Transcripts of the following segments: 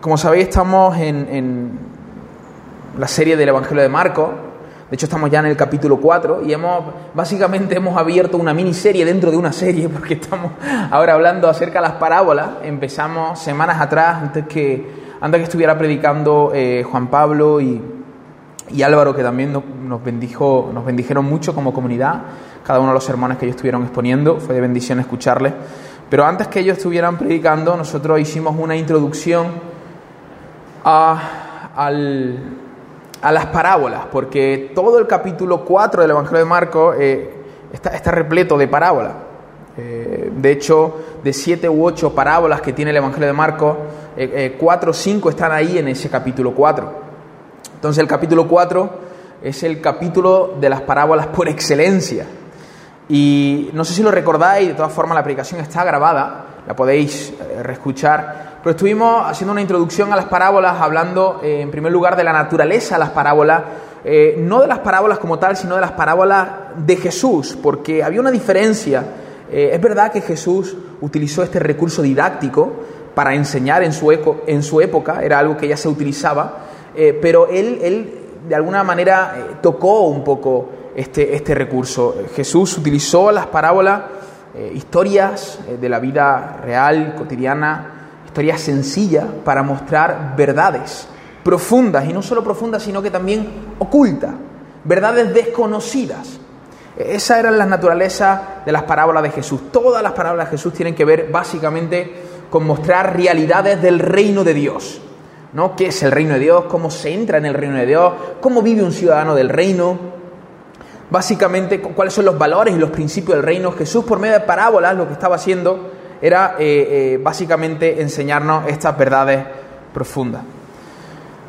Como sabéis, estamos en, la serie del Evangelio de Marcos. De hecho, estamos ya en el capítulo 4 y hemos, básicamente hemos abierto una miniserie dentro de una serie porque estamos ahora hablando acerca de las parábolas. Empezamos semanas atrás, antes que, antes que estuviera predicando eh, Juan Pablo y, Álvaro, que también nos, bendijo, nos bendijeron mucho como comunidad. Cada uno de los sermones que ellos estuvieron exponiendo fue de bendición escucharles. Pero antes que ellos estuvieran predicando, nosotros hicimos una introducción a, las parábolas, porque todo el capítulo 4 del Evangelio de Marcos eh, está, repleto de parábolas. Eh, de hecho, de siete u ocho parábolas que tiene el Evangelio de Marcos, eh, cuatro o cinco están ahí en ese capítulo 4. Entonces el capítulo 4 es el capítulo de las parábolas por excelencia. Y no sé si lo recordáis, de todas formas la predicación está grabada, la podéis reescuchar. Pero estuvimos haciendo una introducción a las parábolas, hablando eh, en primer lugar de la naturaleza de las parábolas, eh, no de las parábolas como tal, sino de las parábolas de Jesús, porque había una diferencia. Eh, es verdad que Jesús utilizó este recurso didáctico para enseñar en su, en su época, era algo que ya se utilizaba, pero él, él de alguna manera tocó un poco este, este recurso. Jesús utilizó las parábolas, historias de la vida real, cotidiana, historia sencilla para mostrar verdades profundas, y no solo profundas, sino que también ocultas, verdades desconocidas. Esa era la naturaleza de las parábolas de Jesús. Todas las parábolas de Jesús tienen que ver básicamente con mostrar realidades del reino de Dios. ¿no? ¿Qué es el reino de Dios? ¿Cómo se entra en el reino de Dios? ¿Cómo vive un ciudadano del reino? Básicamente, cuáles son los valores y los principios del reino. Jesús, por medio de parábolas, lo que estaba haciendo era eh, eh, básicamente enseñarnos estas verdades profundas.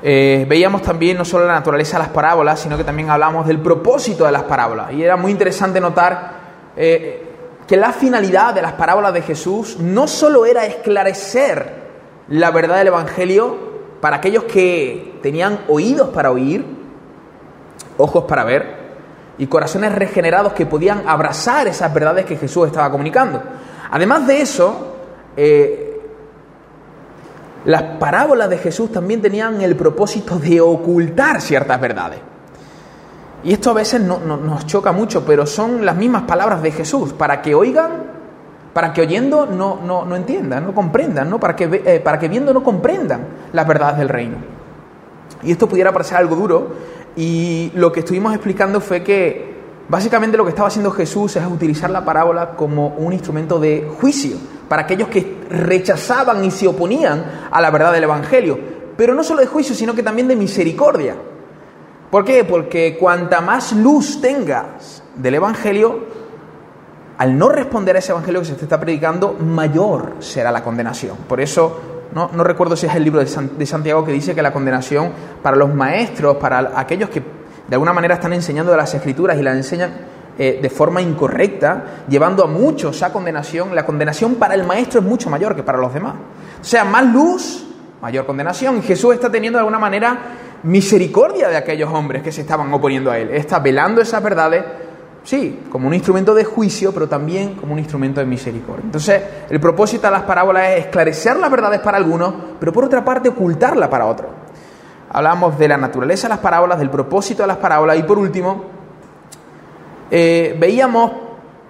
Eh, veíamos también no solo la naturaleza de las parábolas, sino que también hablamos del propósito de las parábolas. Y era muy interesante notar que la finalidad de las parábolas de Jesús no solo era esclarecer la verdad del Evangelio para aquellos que tenían oídos para oír, ojos para ver y corazones regenerados que podían abrazar esas verdades que Jesús estaba comunicando, Además de eso, eh, las parábolas de Jesús también tenían el propósito de ocultar ciertas verdades. Y esto a veces no, nos choca mucho, pero son las mismas palabras de Jesús, para que oigan, para que oyendo no, no, entiendan, no comprendan, ¿no? Para, que, eh, para que viendo no comprendan las verdades del reino. Y esto pudiera parecer algo duro, y lo que estuvimos explicando fue que Básicamente lo que estaba haciendo Jesús es utilizar la parábola como un instrumento de juicio para aquellos que rechazaban y se oponían a la verdad del Evangelio. Pero no solo de juicio, sino que también de misericordia. ¿Por qué? Porque cuanta más luz tengas del Evangelio, al no responder a ese Evangelio que se te está predicando, mayor será la condenación. Por eso, no, no recuerdo si es el libro de Santiago que dice que la condenación para los maestros, para aquellos que de alguna manera están enseñando las escrituras y las enseñan eh, de forma incorrecta, llevando a muchos a condenación. La condenación para el maestro es mucho mayor que para los demás. O sea, más luz, mayor condenación. Jesús está teniendo de alguna manera misericordia de aquellos hombres que se estaban oponiendo a él. Está velando esas verdades, sí, como un instrumento de juicio, pero también como un instrumento de misericordia. Entonces, el propósito de las parábolas es esclarecer las verdades para algunos, pero por otra parte ocultarla para otros hablamos de la naturaleza de las parábolas, del propósito de las parábolas y por último, eh, veíamos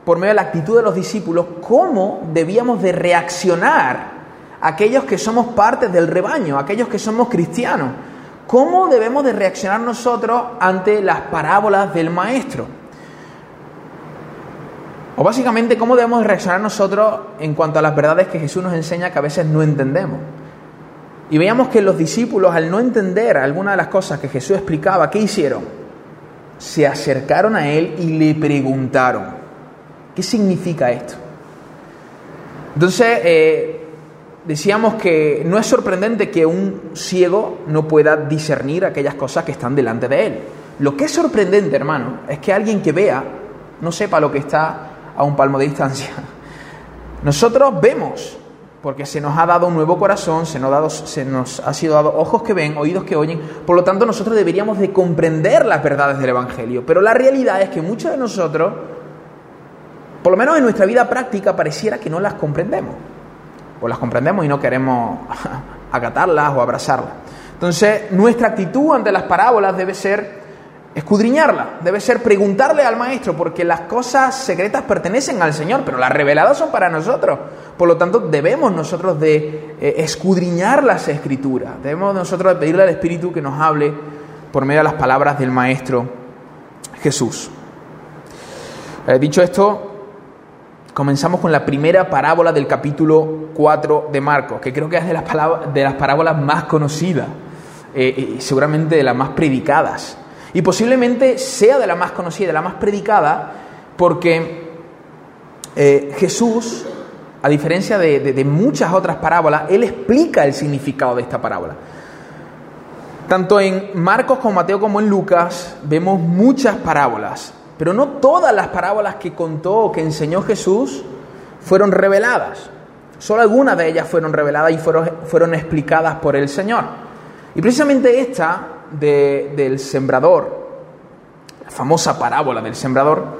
por medio de la actitud de los discípulos cómo debíamos de reaccionar aquellos que somos parte del rebaño, aquellos que somos cristianos. ¿Cómo debemos de reaccionar nosotros ante las parábolas del Maestro? O básicamente, ¿cómo debemos de reaccionar nosotros en cuanto a las verdades que Jesús nos enseña que a veces no entendemos? Y veíamos que los discípulos, al no entender alguna de las cosas que Jesús explicaba, ¿qué hicieron? Se acercaron a él y le preguntaron, ¿qué significa esto? Entonces, eh, decíamos que no es sorprendente que un ciego no pueda discernir aquellas cosas que están delante de él. Lo que es sorprendente, hermano, es que alguien que vea no sepa lo que está a un palmo de distancia. Nosotros vemos, porque se nos ha dado un nuevo corazón, se nos, ha dado, sido dado ojos que ven, oídos que oyen, por lo tanto nosotros deberíamos de comprender las verdades del Evangelio, pero la realidad es que muchos de nosotros, por lo menos en nuestra vida práctica, pareciera que no las comprendemos, o las comprendemos y no queremos acatarlas o abrazarlas. Entonces, nuestra actitud ante las parábolas debe ser escudriñarla, debe ser preguntarle al maestro, porque las cosas secretas pertenecen al Señor, pero las reveladas son para nosotros. Por lo tanto, debemos nosotros de eh, escudriñar las escrituras, debemos nosotros de pedirle al Espíritu que nos hable por medio de las palabras del Maestro Jesús. Eh, dicho esto, comenzamos con la primera parábola del capítulo 4 de Marcos, que creo que es de las, de las parábolas más conocidas eh, y seguramente de las más predicadas. Y posiblemente sea de la más conocida, de la más predicada, porque eh, Jesús, a diferencia de, muchas otras parábolas, Él explica el significado de esta parábola. Tanto en Marcos como Mateo como en Lucas vemos muchas parábolas, pero no todas las parábolas que contó o que enseñó Jesús fueron reveladas. Solo algunas de ellas fueron reveladas y fueron, fueron explicadas por el Señor. Y precisamente esta del sembrador, la famosa parábola del sembrador,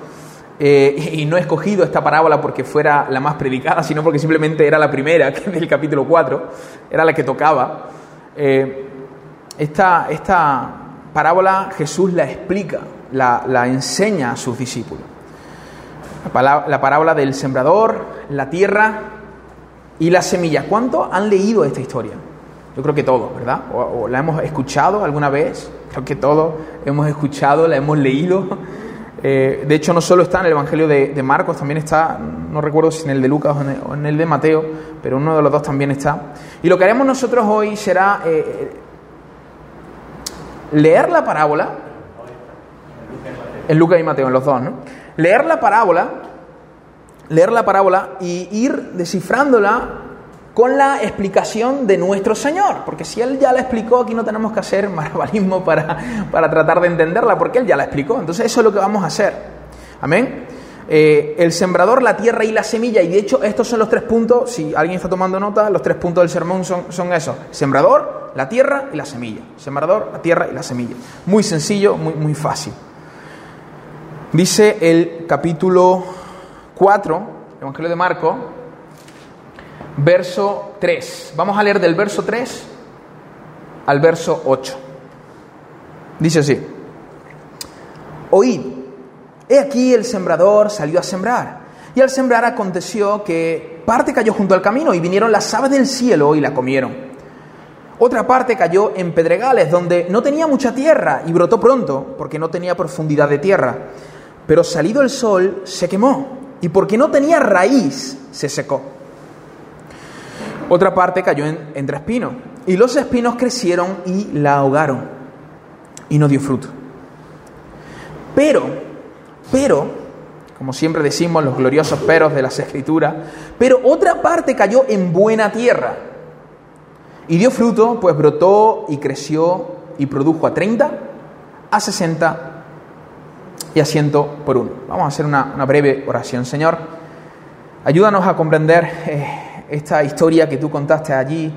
eh, y no he escogido esta parábola porque fuera la más predicada, sino porque simplemente era la primera del capítulo 4, era la que tocaba. Eh, esta, esta, parábola Jesús la explica, la, enseña a sus discípulos. La, la parábola del sembrador, la tierra y la semilla. ¿Cuánto han leído esta historia? Yo creo que todos, ¿verdad? O, la hemos escuchado alguna vez, creo que todos hemos escuchado, la hemos leído. Eh, de hecho, no solo está en el Evangelio de, Marcos, también está, no recuerdo si en el de Lucas o en el, de Mateo, pero uno de los dos también está. Y lo que haremos nosotros hoy será eh, leer la parábola, en Lucas y Mateo, en los dos, ¿no? Leer la parábola, leer la parábola y ir descifrándola con la explicación de nuestro Señor, porque si Él ya la explicó, aquí no tenemos que hacer marabalismo para, para tratar de entenderla, porque Él ya la explicó. Entonces eso es lo que vamos a hacer. Amén. Eh, el sembrador, la tierra y la semilla, y de hecho estos son los tres puntos, si alguien está tomando nota, los tres puntos del sermón son, son esos. Sembrador, la tierra y la semilla. Sembrador, la tierra y la semilla. Muy sencillo, muy, muy fácil. Dice el capítulo 4, Evangelio de Marco, verso 3. Vamos a leer del verso 3 al verso 8. Dice así, oíd, he aquí el sembrador salió a sembrar, y al sembrar aconteció que parte cayó junto al camino y vinieron las aves del cielo y la comieron. Otra parte cayó en pedregales donde no tenía mucha tierra y brotó pronto porque no tenía profundidad de tierra. Pero salido el sol se quemó y porque no tenía raíz se secó. Otra parte cayó entre espinos, y los espinos crecieron y la ahogaron, y no dio fruto. Pero, pero, como siempre decimos los gloriosos peros de las escrituras, pero otra parte cayó en buena tierra, y dio fruto, pues brotó y creció y produjo a 30, a 60 y a 100 por uno. Vamos a hacer una, breve oración. Señor, ayúdanos a comprender eh, esta historia que tú contaste allí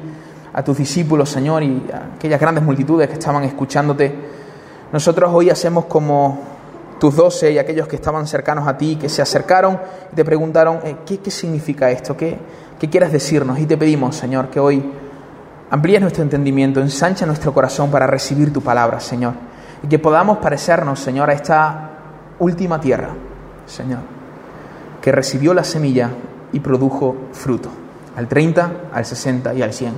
a tus discípulos, Señor, y a aquellas grandes multitudes que estaban escuchándote. Nosotros hoy hacemos como tus doce y aquellos que estaban cercanos a ti, que se acercaron y te preguntaron, eh, ¿qué, significa esto? ¿Qué, ¿Qué quieres decirnos? Y te pedimos, Señor, que hoy amplíes nuestro entendimiento, ensancha nuestro corazón para recibir tu palabra, Señor, y que podamos parecernos, Señor, a esta última tierra, Señor, que recibió la semilla y produjo fruto al 30, al 60 y al 100.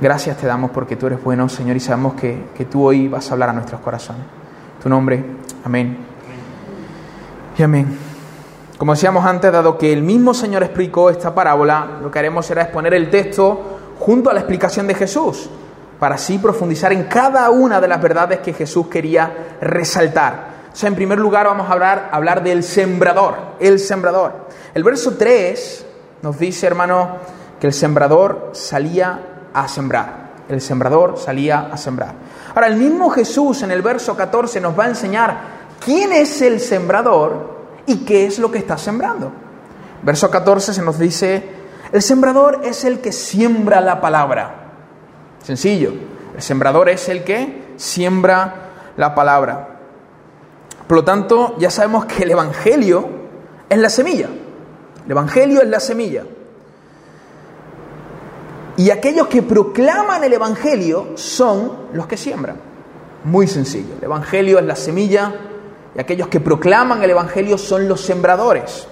Gracias te damos porque tú eres bueno, Señor, y sabemos que, que tú hoy vas a hablar a nuestros corazones. Tu nombre, amén. Y amén. Como decíamos antes, dado que el mismo Señor explicó esta parábola, lo que haremos será exponer el texto junto a la explicación de Jesús, para así profundizar en cada una de las verdades que Jesús quería resaltar. O sea, en primer lugar vamos a hablar, hablar del sembrador, el sembrador. El verso 3 nos dice, hermano, que el sembrador salía a sembrar. El sembrador salía a sembrar. Ahora, el mismo Jesús en el verso 14 nos va a enseñar quién es el sembrador y qué es lo que está sembrando. Verso 14 se nos dice, el sembrador es el que siembra la palabra. Sencillo, el sembrador es el que siembra la palabra. Por lo tanto, ya sabemos que el Evangelio es la semilla. El Evangelio es la semilla. Y aquellos que proclaman el Evangelio son los que siembran. Muy sencillo. El Evangelio es la semilla y aquellos que proclaman el Evangelio son los sembradores.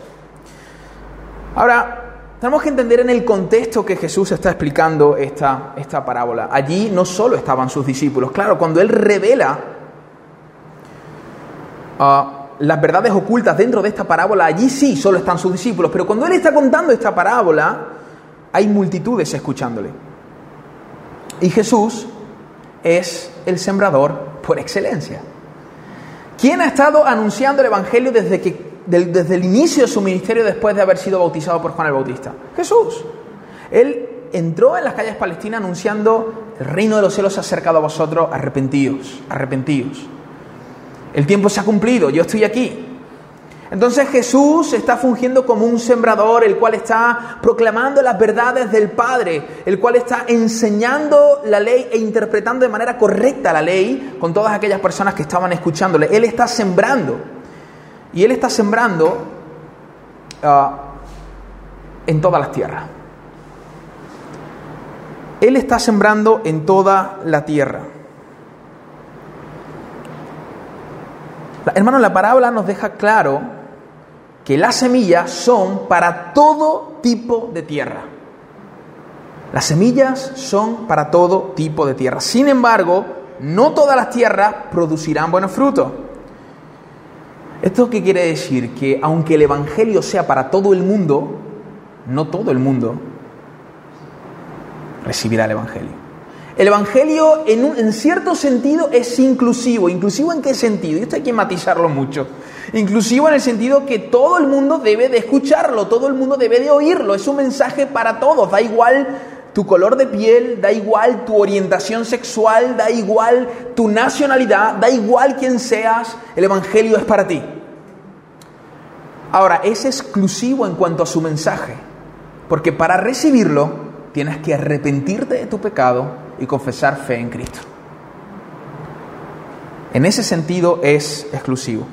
Ahora, tenemos que entender en el contexto que Jesús está explicando esta, esta parábola. Allí no solo estaban sus discípulos, claro, cuando Él revela uh, las verdades ocultas dentro de esta parábola, allí sí solo están sus discípulos, pero cuando Él está contando esta parábola, hay multitudes escuchándole. Y Jesús es el sembrador por excelencia. ¿Quién ha estado anunciando el Evangelio desde, que, desde el inicio de su ministerio después de haber sido bautizado por Juan el Bautista? Jesús. Él entró en las calles palestinas anunciando, el reino de los cielos se ha acercado a vosotros, arrepentíos, arrepentíos. El tiempo se ha cumplido, yo estoy aquí. Entonces Jesús está fungiendo como un sembrador, el cual está proclamando las verdades del Padre, el cual está enseñando la ley e interpretando de manera correcta la ley con todas aquellas personas que estaban escuchándole. Él está sembrando. Y Él está sembrando ah, en todas las tierras. Él está sembrando en toda la tierra. Hermano, la parábola nos deja claro que las semillas son para todo tipo de tierra. Las semillas son para todo tipo de tierra. Sin embargo, no todas las tierras producirán buenos frutos. ¿Esto qué quiere decir? Que aunque el Evangelio sea para todo el mundo, no todo el mundo recibirá el Evangelio. El Evangelio en, cierto sentido es inclusivo. ¿Inclusivo en qué sentido? Y esto hay que matizarlo mucho. Inclusivo en el sentido que todo el mundo debe de escucharlo, todo el mundo debe de oírlo. Es un mensaje para todos, da igual tu color de piel, da igual tu orientación sexual, da igual tu nacionalidad, da igual quién seas, el Evangelio es para ti. Ahora, es exclusivo en cuanto a su mensaje, porque para recibirlo tienes que arrepentirte de tu pecado y confesar fe en Cristo. En ese sentido es exclusivo.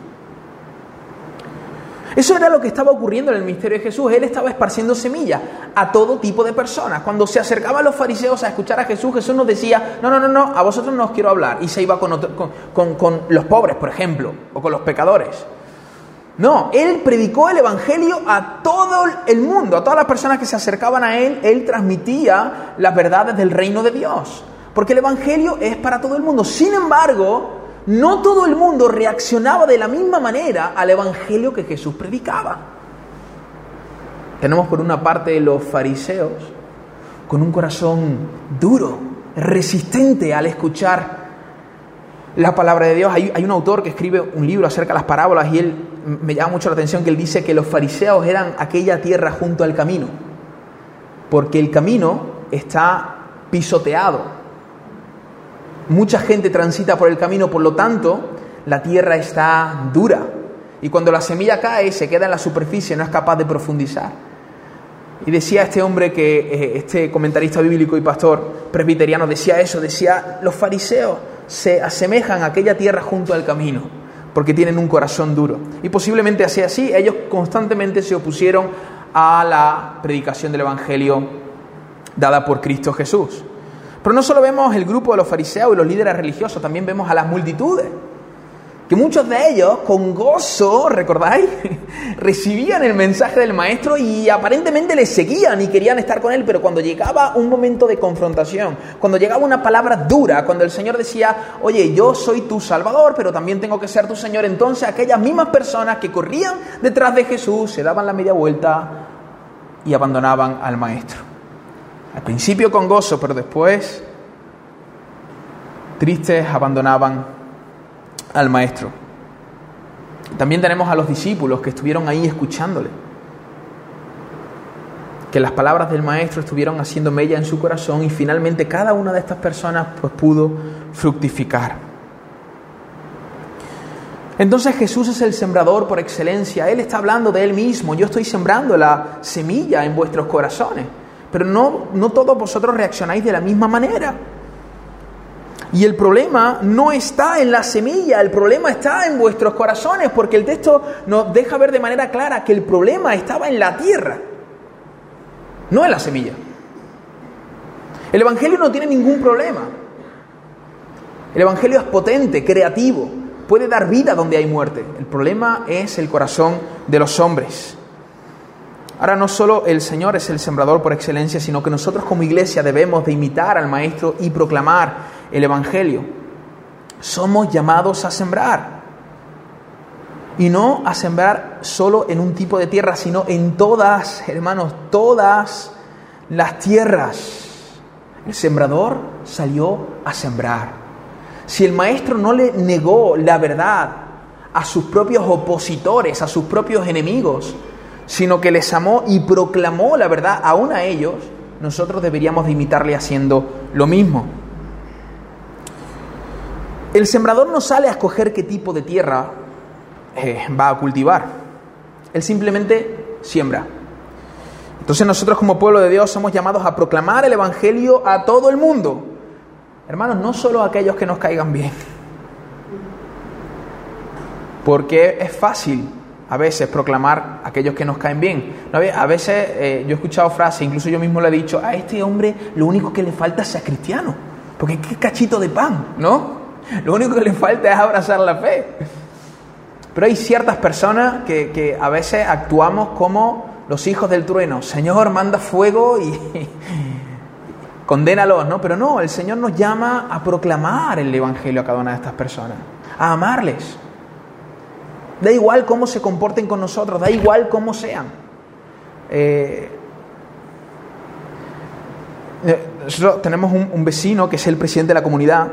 Eso era lo que estaba ocurriendo en el ministerio de Jesús. Él estaba esparciendo semillas a todo tipo de personas. Cuando se acercaban los fariseos a escuchar a Jesús, Jesús nos decía, no, no, no, no, a vosotros no os quiero hablar. Y se iba con, con los pobres, por ejemplo, o con los pecadores. No, él predicó el Evangelio a todo el mundo, a todas las personas que se acercaban a él, él transmitía las verdades del reino de Dios. Porque el Evangelio es para todo el mundo. Sin embargo, no todo el mundo reaccionaba de la misma manera al Evangelio que Jesús predicaba. Tenemos por una parte los fariseos con un corazón duro, resistente al escuchar la palabra de Dios. Hay, un autor que escribe un libro acerca de las parábolas y él me llama mucho la atención que él dice que los fariseos eran aquella tierra junto al camino, porque el camino está pisoteado, Mucha gente transita por el camino, por lo tanto, la tierra está dura. Y cuando la semilla cae, se queda en la superficie, no es capaz de profundizar. Y decía este hombre que, eh, este comentarista bíblico y pastor presbiteriano, decía eso, decía, los fariseos se asemejan a aquella tierra junto al camino, porque tienen un corazón duro. Y posiblemente así así, ellos constantemente se opusieron a la predicación del Evangelio dada por Cristo Jesús. Pero no solo vemos el grupo de los fariseos y los líderes religiosos, también vemos a las multitudes. Que muchos de ellos, con gozo, ¿recordáis? Recibían el mensaje del maestro y aparentemente le seguían y querían estar con él, pero cuando llegaba un momento de confrontación, cuando llegaba una palabra dura, cuando el Señor decía, oye, yo soy tu Salvador, pero también tengo que ser tu Señor, entonces aquellas mismas personas que corrían detrás de Jesús se daban la media vuelta y abandonaban al maestro. Al principio con gozo, pero después tristes abandonaban al maestro. También tenemos a los discípulos que estuvieron ahí escuchándole. Que las palabras del maestro estuvieron haciendo mella en su corazón y finalmente cada una de estas personas pues pudo fructificar. Entonces Jesús es el sembrador por excelencia. Él está hablando de Él mismo. Yo estoy sembrando la semilla en vuestros corazones. Pero no, no todos vosotros reaccionáis de la misma manera. Y el problema no está en la semilla, el problema está en vuestros corazones, porque el texto nos deja ver de manera clara que el problema estaba en la tierra, no en la semilla. El Evangelio no tiene ningún problema. El Evangelio es potente, creativo, puede dar vida donde hay muerte. El problema es el corazón de los hombres. Ahora no solo el Señor es el sembrador por excelencia, sino que nosotros como iglesia debemos de imitar al Maestro y proclamar el Evangelio. Somos llamados a sembrar. Y no a sembrar solo en un tipo de tierra, sino en todas, hermanos, todas las tierras. El sembrador salió a sembrar. Si el maestro no le negó la verdad a sus propios opositores, a sus propios enemigos, sino que les amó y proclamó la verdad aún a ellos, nosotros deberíamos de imitarle haciendo lo mismo. El sembrador no sale a escoger qué tipo de tierra eh, va a cultivar. Él simplemente siembra. Entonces nosotros como pueblo de Dios somos llamados a proclamar el Evangelio a todo el mundo. Hermanos, no solo a aquellos que nos caigan bien. Porque es fácil a veces proclamar a aquellos que nos caen bien. A veces eh, yo he escuchado frases, incluso yo mismo le he dicho, a este hombre lo único que le falta es ser cristiano. Porque qué cachito de pan, ¿no? Lo único que le falta es abrazar la fe. Pero hay ciertas personas que, que a veces actuamos como los hijos del trueno, Señor, manda fuego y condénalos, ¿no? Pero no, el Señor nos llama a proclamar el Evangelio a cada una de estas personas, a amarles. Da igual cómo se comporten con nosotros, da igual cómo sean. Eh, eh, nosotros tenemos un, vecino que es el presidente de la comunidad,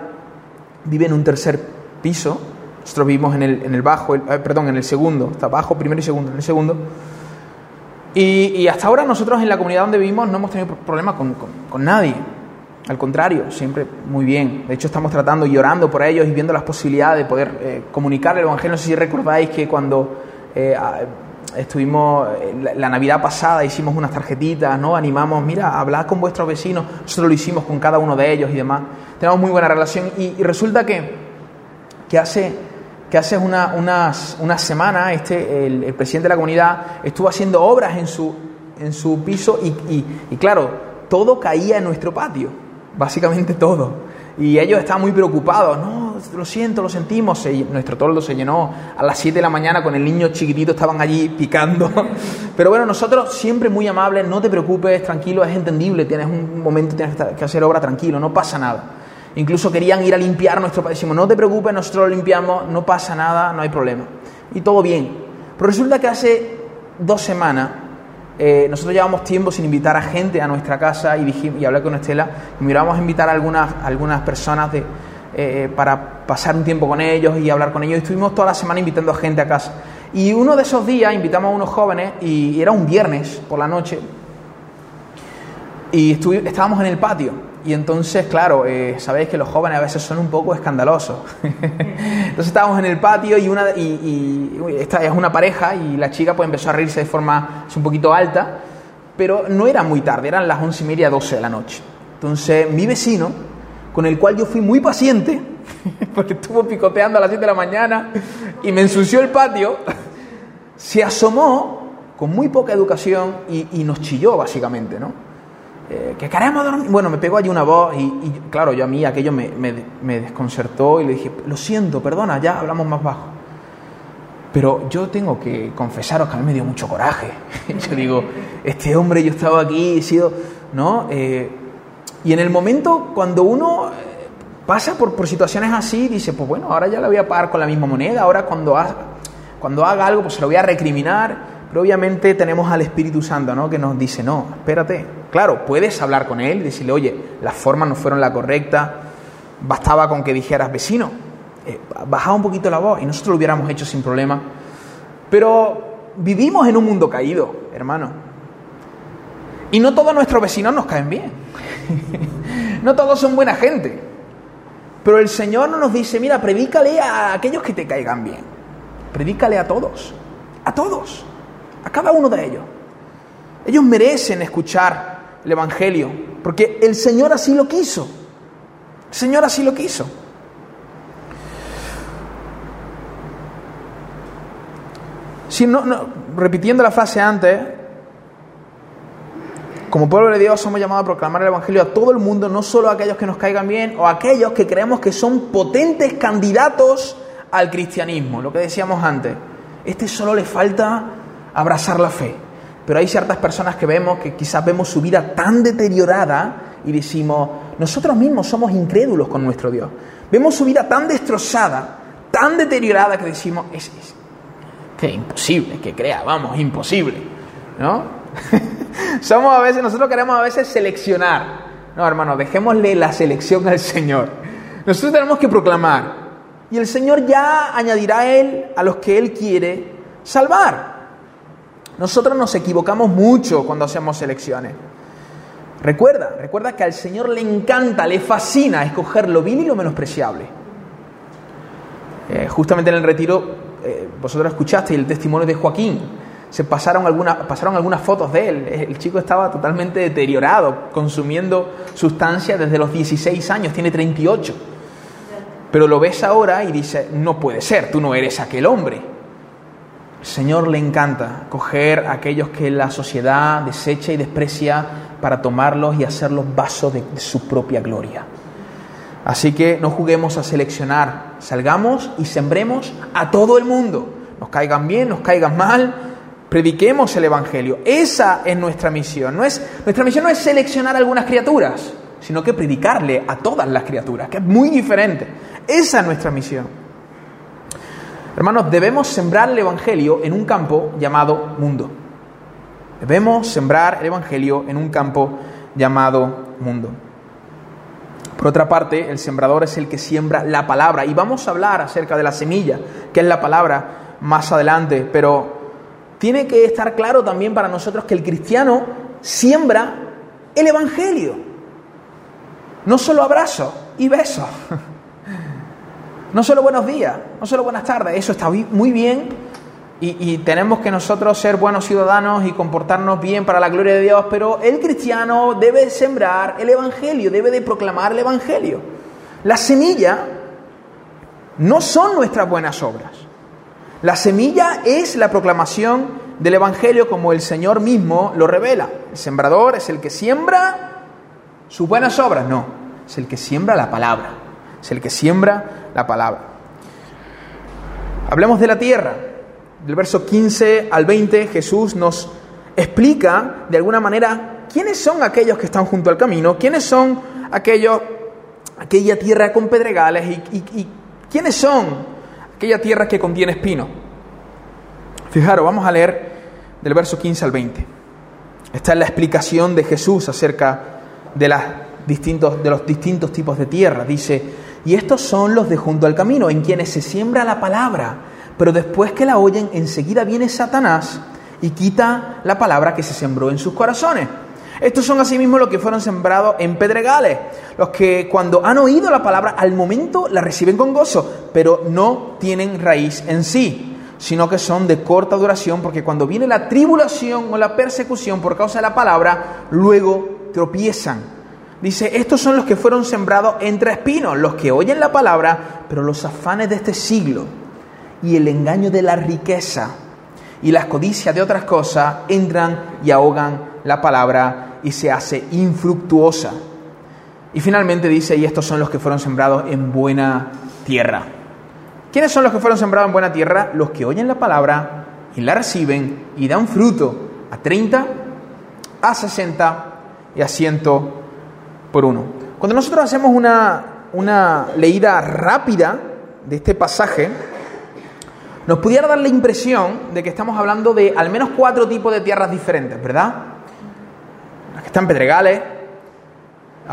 vive en un tercer piso, nosotros vivimos en el, en el bajo, eh, perdón, en el segundo, está bajo, primero y segundo, en el segundo. Y, hasta ahora nosotros en la comunidad donde vivimos no hemos tenido problemas con, nadie. Al contrario, siempre muy bien. De hecho, estamos tratando y orando por ellos y viendo las posibilidades de poder eh, comunicar el Evangelio. No sé si recordáis que cuando eh, estuvimos eh, la, Navidad pasada hicimos unas tarjetitas, ¿no? Animamos, mira, hablad con vuestros vecinos. Nosotros lo hicimos con cada uno de ellos y demás. Tenemos muy buena relación y, resulta que, que hace que hace una, unas, una semana este, el, presidente de la comunidad estuvo haciendo obras en su, en su piso y, y, claro, todo caía en nuestro patio, básicamente todo. Y ellos estaban muy preocupados, no, lo siento, lo sentimos. nuestro toldo se llenó a las 7 de la mañana con el niño chiquitito, estaban allí picando. Pero bueno, nosotros siempre muy amables, no te preocupes, tranquilo, es entendible, tienes un momento, tienes que hacer obra tranquilo, no pasa nada. Incluso querían ir a limpiar nuestro país. Decimos, no te preocupes, nosotros lo limpiamos, no pasa nada, no hay problema. Y todo bien. Pero resulta que hace dos semanas eh, nosotros llevamos tiempo sin invitar a gente a nuestra casa y, dijimos, y hablé con Estela y miramos a invitar a algunas, algunas personas de, eh, para pasar un tiempo con ellos y hablar con ellos. Y estuvimos toda la semana invitando a gente a casa. Y uno de esos días invitamos a unos jóvenes y era un viernes por la noche y estábamos en el patio y entonces, claro, eh, sabéis que los jóvenes a veces son un poco escandalosos. entonces estábamos en el patio y, una, y, esta es una pareja y la chica pues empezó a reírse de forma un poquito alta, pero no era muy tarde, eran las once y media, doce de la noche. Entonces mi vecino, con el cual yo fui muy paciente, porque estuvo picoteando a las siete de la mañana y me ensució el patio, se asomó con muy poca educación y, y nos chilló básicamente, ¿no? Eh, que queremos. Bueno, me pegó allí una voz y, claro, yo a mí aquello me, me, desconcertó y le dije, lo siento, perdona, ya hablamos más bajo. Pero yo tengo que confesaros que a mí me dio mucho coraje. yo digo, este hombre, yo estaba aquí, he sido, ¿no? Eh, y en el momento cuando uno eh, pasa por, por, situaciones así, dice, pues bueno, ahora ya la voy a pagar con la misma moneda, ahora cuando, cuando haga algo, pues se lo voy a recriminar pero obviamente tenemos al Espíritu Santo, ¿no? Que nos dice, no, espérate. Claro, puedes hablar con él y decirle, oye, las formas no fueron la correcta, bastaba con que dijeras vecino, eh, bajaba un poquito la voz y nosotros lo hubiéramos hecho sin problema. Pero vivimos en un mundo caído, hermano. Y no todos nuestros vecinos nos caen bien. no todos son buena gente. Pero el Señor no nos dice, mira, predícale a aquellos que te caigan bien. Predícale a todos. A todos a cada uno de ellos. Ellos merecen escuchar el Evangelio, porque el Señor así lo quiso. El Señor así lo quiso. Si no, repitiendo la frase antes, como pueblo de Dios somos llamados a proclamar el Evangelio a todo el mundo, no solo a aquellos que nos caigan bien o a aquellos que creemos que son potentes candidatos al cristianismo, lo que decíamos antes. Este solo le falta abrazar la fe. Pero hay ciertas personas que vemos que quizás vemos su vida tan deteriorada y decimos, nosotros mismos somos incrédulos con nuestro Dios. Vemos su vida tan destrozada, tan deteriorada que decimos, es, es que imposible que crea, vamos, imposible, ¿no? Somos a veces, nosotros queremos a veces seleccionar. No, hermano, dejémosle la selección al Señor. Nosotros tenemos que proclamar. Y el Señor ya añadirá a Él a los que Él quiere salvar. Nosotros nos equivocamos mucho cuando hacemos selecciones. Recuerda, recuerda que al Señor le encanta, le fascina escoger lo vil y lo menospreciable. Eh, justamente en el retiro, eh, vosotros escuchasteis el testimonio de Joaquín. Se pasaron, pasaron algunas fotos de él. El chico estaba totalmente deteriorado, consumiendo sustancias desde los 16 años, tiene 38. Pero lo ves ahora y dice, no puede ser, tú no eres aquel hombre. Señor le encanta coger a aquellos que la sociedad desecha y desprecia para tomarlos y hacerlos vasos de, de su propia gloria. Así que no juguemos a seleccionar, salgamos y sembremos a todo el mundo. Nos caigan bien, nos caigan mal, prediquemos el Evangelio. Esa es nuestra misión. No es, nuestra misión no es seleccionar algunas criaturas, sino que predicarle a todas las criaturas, que es muy diferente. Esa es nuestra misión. Hermanos, debemos sembrar el Evangelio en un campo llamado mundo. Debemos sembrar el Evangelio en un campo llamado mundo. Por otra parte, el sembrador es el que siembra la palabra. Y vamos a hablar acerca de la semilla, que es la palabra, más adelante. Pero tiene que estar claro también para nosotros que el cristiano siembra el Evangelio. No solo abrazo y besos. No solo buenos días, no solo buenas tardes, eso está muy bien y, tenemos que nosotros ser buenos ciudadanos y comportarnos bien para la gloria de Dios, pero el cristiano debe sembrar el Evangelio, debe de proclamar el Evangelio. La semilla no son nuestras buenas obras. La semilla es la proclamación del Evangelio como el Señor mismo lo revela. El sembrador es el que siembra sus buenas obras, no, es el que siembra la palabra, es el que siembra la palabra. Hablemos de la tierra. Del verso 15 al 20 Jesús nos explica de alguna manera quiénes son aquellos que están junto al camino, quiénes son aquellos, aquella tierra con pedregales y, quiénes son aquella tierra que contiene espino. Fijaros, vamos a leer del verso 15 al 20. Esta es la explicación de Jesús acerca de, las distintos, de los distintos tipos de tierra. Dice, y estos son los de junto al camino, en quienes se siembra la palabra, pero después que la oyen, enseguida viene Satanás y quita la palabra que se sembró en sus corazones. Estos son asimismo los que fueron sembrados en pedregales, los que cuando han oído la palabra al momento la reciben con gozo, pero no tienen raíz en sí, sino que son de corta duración, porque cuando viene la tribulación o la persecución por causa de la palabra, luego tropiezan. Dice, estos son los que fueron sembrados entre espinos, los que oyen la palabra, pero los afanes de este siglo y el engaño de la riqueza y las codicias de otras cosas entran y ahogan la palabra y se hace infructuosa. Y finalmente dice, y estos son los que fueron sembrados en buena tierra. ¿Quiénes son los que fueron sembrados en buena tierra? Los que oyen la palabra y la reciben y dan fruto a 30, a 60 y a 100 por uno. Cuando nosotros hacemos una, una leída rápida de este pasaje, nos pudiera dar la impresión de que estamos hablando de al menos cuatro tipos de tierras diferentes, ¿verdad? La que está en pedregales, uh,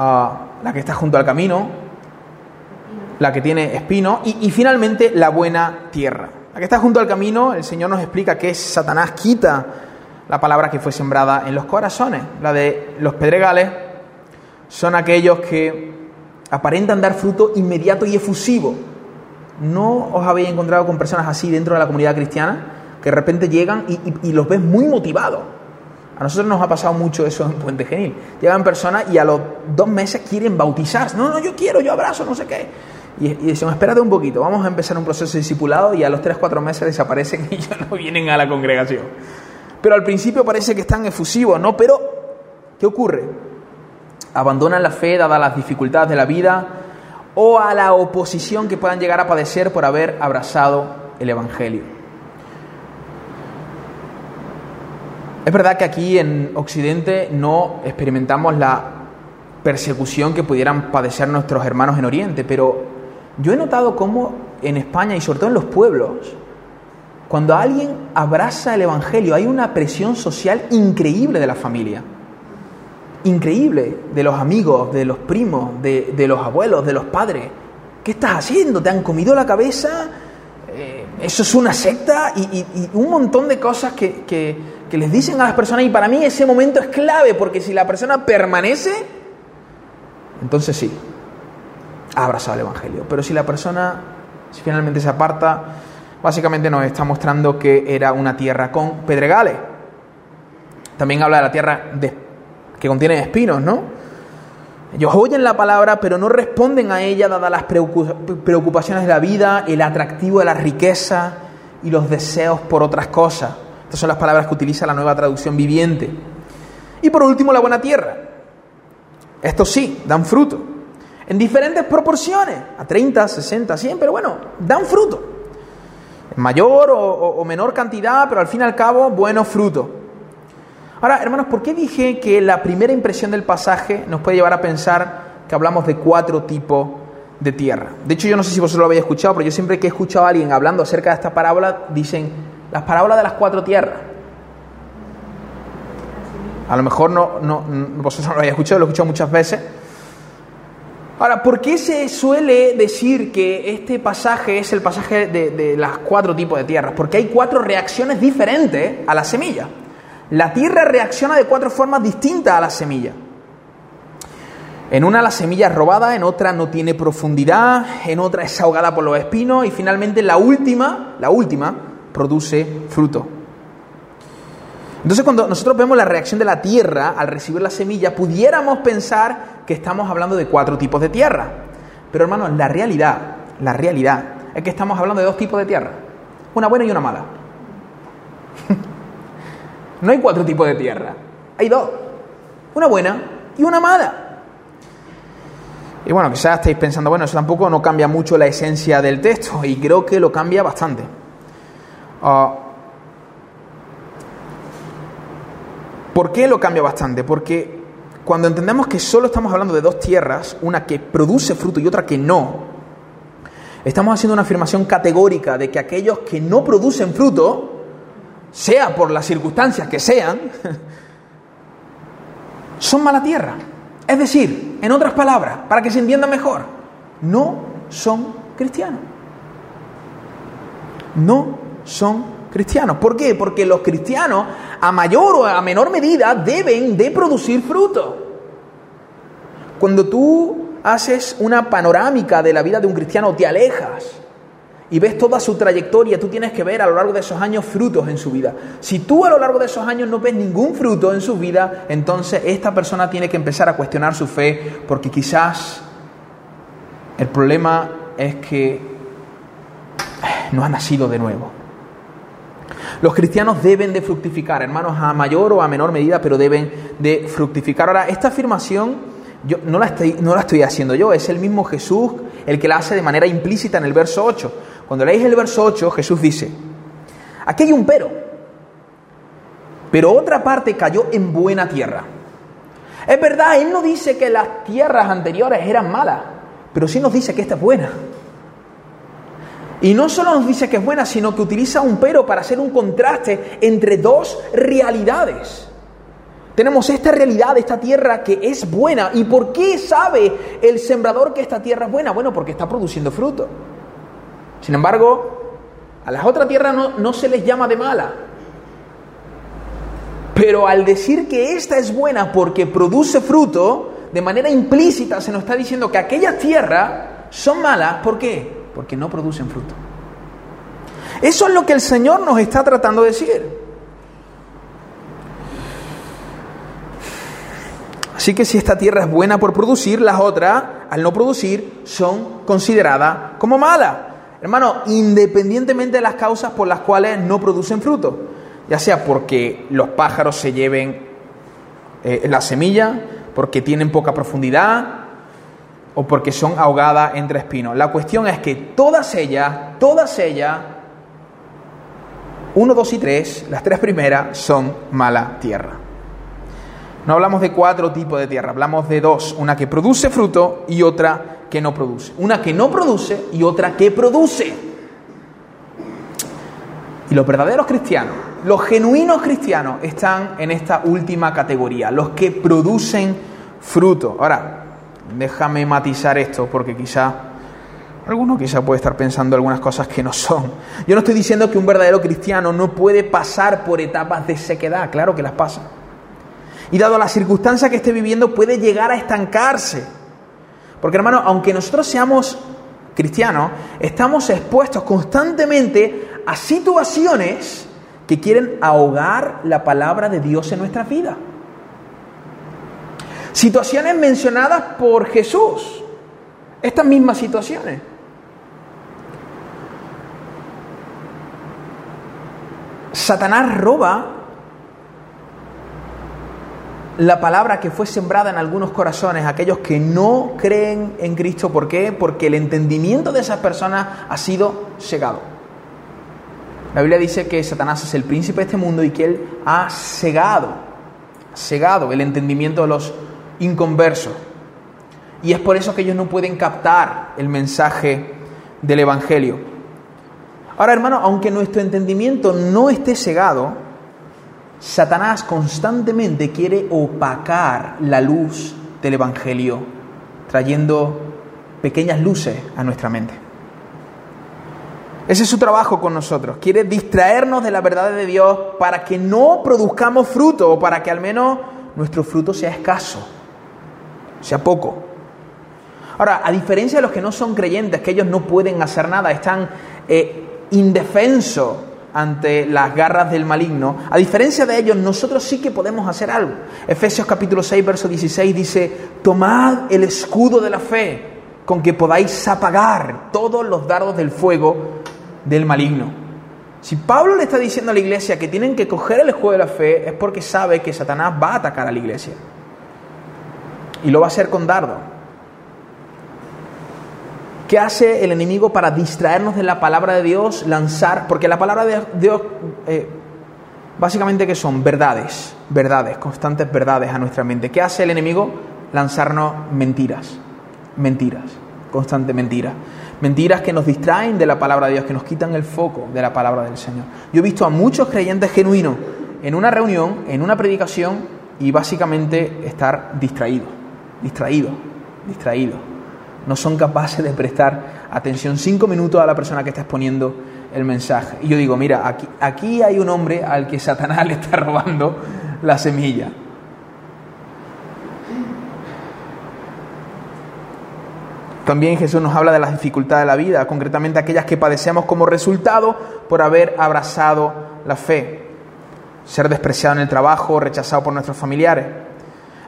la que está junto al camino, la que tiene espino y, y, finalmente la buena tierra. La que está junto al camino, el Señor nos explica que Satanás quita la palabra que fue sembrada en los corazones. La de los pedregales son aquellos que aparentan dar fruto inmediato y efusivo, ¿No os habéis encontrado con personas así dentro de la comunidad cristiana? Que de repente llegan y, los ves muy motivados. A nosotros nos ha pasado mucho eso en Puente Genil. Llegan personas y a los dos meses quieren bautizarse. No, no, yo quiero, yo abrazo, no sé qué. Y, y dicen, espérate un poquito, vamos a empezar un proceso de discipulado y a los tres, cuatro meses desaparecen y ya no vienen a la congregación. Pero al principio parece que están efusivos, ¿no? Pero ¿qué ocurre? Abandonan la fe dadas las dificultades de la vida o a la oposición que puedan llegar a padecer por haber abrazado el Evangelio. Es verdad que aquí en Occidente no experimentamos la persecución que pudieran padecer nuestros hermanos en Oriente, pero yo he notado cómo en España y sobre todo en los pueblos, cuando alguien abraza el Evangelio, hay una presión social increíble de la familia. Increíble, de los amigos, de los primos, de, los abuelos, de los padres. ¿Qué estás haciendo? ¿Te han comido la cabeza? Eh, eso es una secta y, un montón de cosas que, que les dicen a las personas y para mí ese momento es clave porque si la persona permanece, entonces sí, ha abrazado el Evangelio. Pero si la persona si finalmente se aparta, básicamente nos está mostrando que era una tierra con pedregales. También habla de la tierra que contiene espinos, ¿no? Ellos oyen la palabra, pero no responden a ella dadas las preocupaciones de la vida, el atractivo de la riqueza y los deseos por otras cosas. Estas son las palabras que utiliza la nueva traducción viviente. Y por último, la buena tierra. Estos sí, dan fruto en diferentes proporciones, a 30, 60, 100, pero bueno, dan fruto. En mayor o, menor cantidad, pero al fin y al cabo, buenos frutos. Ahora, hermanos, ¿por qué dije que la primera impresión del pasaje nos puede llevar a pensar que hablamos de cuatro tipos de tierra? De hecho, yo no sé si vosotros lo habéis escuchado, pero yo siempre que he escuchado a alguien hablando acerca de esta parábola, dicen las parábolas de las cuatro tierras. A lo mejor no, no, vosotros no lo habéis escuchado, lo he escuchado muchas veces, Ahora, ¿por qué se suele decir que este pasaje es el pasaje de, de las cuatro tipos de tierras? Porque hay cuatro reacciones diferentes a la semilla. La tierra reacciona de cuatro formas distintas a la semilla. En una la semilla es robada, en otra no tiene profundidad, en otra es ahogada por los espinos y finalmente la última, la última, produce fruto. Entonces cuando nosotros vemos la reacción de la tierra al recibir la semilla, pudiéramos pensar que estamos hablando de cuatro tipos de tierra. Pero hermanos, la realidad, la realidad es que estamos hablando de dos tipos de tierra. Una buena y una mala. No hay cuatro tipos de tierra, hay dos. Una buena y una mala. Y bueno, quizás estáis pensando, bueno, eso tampoco no cambia mucho la esencia del texto y creo que lo cambia bastante. Ah, ¿Por qué lo cambia bastante? Porque cuando entendemos que solo estamos hablando de dos tierras, una que produce fruto y otra que no, estamos haciendo una afirmación categórica de que aquellos que no producen fruto, sea por las circunstancias que sean, son mala tierra. Es decir, en otras palabras, para que se entienda mejor, no son cristianos. No son cristianos. ¿Por qué? Porque los cristianos, a mayor o a menor medida, deben de producir fruto. Cuando tú haces una panorámica de la vida de un cristiano, te alejas y ves toda su trayectoria, tú tienes que ver a lo largo de esos años frutos en su vida. Si tú a lo largo de esos años no ves ningún fruto en su vida, entonces esta persona tiene que empezar a cuestionar su fe porque quizás el problema es que no ha nacido de nuevo. Los cristianos deben de fructificar, hermanos, a mayor o a menor medida, pero deben de fructificar. Ahora, esta afirmación yo no la, estoy, no la estoy haciendo yo, es el mismo Jesús el que la hace de manera implícita en el verso 8. Cuando leéis el verso 8, Jesús dice, aquí hay un pero, pero otra parte cayó en buena tierra. Es verdad, Él no dice que las tierras anteriores eran malas, pero sí nos dice que esta es buena. Y no solo nos dice que es buena, sino que utiliza un pero para hacer un contraste entre dos realidades. Tenemos esta realidad esta tierra que es buena. ¿Y por qué sabe el sembrador que esta tierra es buena? Bueno, porque está produciendo fruto. Sin embargo, a las otras tierras no, se les llama de mala. Pero al decir que esta es buena porque produce fruto, de manera implícita se nos está diciendo que aquellas tierras son malas. ¿Por qué? porque no producen fruto. Eso es lo que el Señor nos está tratando de decir. Así que si esta tierra es buena por producir, las otras, al no producir, son consideradas como malas. Hermano, independientemente de las causas por las cuales no producen fruto, ya sea porque los pájaros se lleven eh, la semilla, porque tienen poca profundidad o porque son ahogadas entre espinos. La cuestión es que todas ellas, todas ellas, 1, 2 y 3, las tres primeras son mala tierra. No hablamos de cuatro tipos de tierra, hablamos de dos, una que produce fruto y otra que no produce. Una que no produce y otra que produce. Y los verdaderos cristianos, los genuinos cristianos están en esta última categoría, los que producen fruto. Ahora, déjame matizar esto porque quizá alguno quizá puede estar pensando algunas cosas que no son. Yo no estoy diciendo que un verdadero cristiano no puede pasar por etapas de sequedad, claro que las pasa. Y dado la circunstancia que esté viviendo, puede llegar a estancarse. Porque hermano, aunque nosotros seamos cristianos, estamos expuestos constantemente a situaciones que quieren ahogar la palabra de Dios en nuestra vida. Situaciones mencionadas por Jesús. Estas mismas situaciones. Satanás roba la palabra que fue sembrada en algunos corazones, aquellos que no creen en Cristo. ¿Por qué? Porque el entendimiento de esas personas ha sido cegado. La Biblia dice que Satanás es el príncipe de este mundo y que él ha cegado, cegado el entendimiento de los inconversos. Y es por eso que ellos no pueden captar el mensaje del Evangelio. Ahora, hermano, aunque nuestro entendimiento no esté cegado, Satanás constantemente quiere opacar la luz del Evangelio, trayendo pequeñas luces a nuestra mente. Ese es su trabajo con nosotros. Quiere distraernos de la verdad de Dios para que no produzcamos fruto o para que al menos nuestro fruto sea escaso, sea poco. Ahora, a diferencia de los que no son creyentes, que ellos no pueden hacer nada, están eh, indefensos ante las garras del maligno, a diferencia de ellos, nosotros sí que podemos hacer algo. Efesios capítulo 6, verso 16 dice, tomad el escudo de la fe con que podáis apagar todos los dardos del fuego del maligno. Si Pablo le está diciendo a la iglesia que tienen que coger el escudo de la fe, es porque sabe que Satanás va a atacar a la iglesia. Y lo va a hacer con dardo. ¿Qué hace el enemigo para distraernos de la palabra de Dios? Lanzar, porque la palabra de Dios, eh, básicamente que son verdades, verdades, constantes verdades a nuestra mente. ¿Qué hace el enemigo? Lanzarnos mentiras, mentiras, constante mentiras. Mentiras que nos distraen de la palabra de Dios, que nos quitan el foco de la palabra del Señor. Yo he visto a muchos creyentes genuinos en una reunión, en una predicación, y básicamente estar distraídos, distraídos, distraídos no son capaces de prestar atención cinco minutos a la persona que está exponiendo el mensaje. Y yo digo, mira, aquí, aquí hay un hombre al que Satanás le está robando la semilla. También Jesús nos habla de las dificultades de la vida, concretamente aquellas que padecemos como resultado por haber abrazado la fe. Ser despreciado en el trabajo, rechazado por nuestros familiares.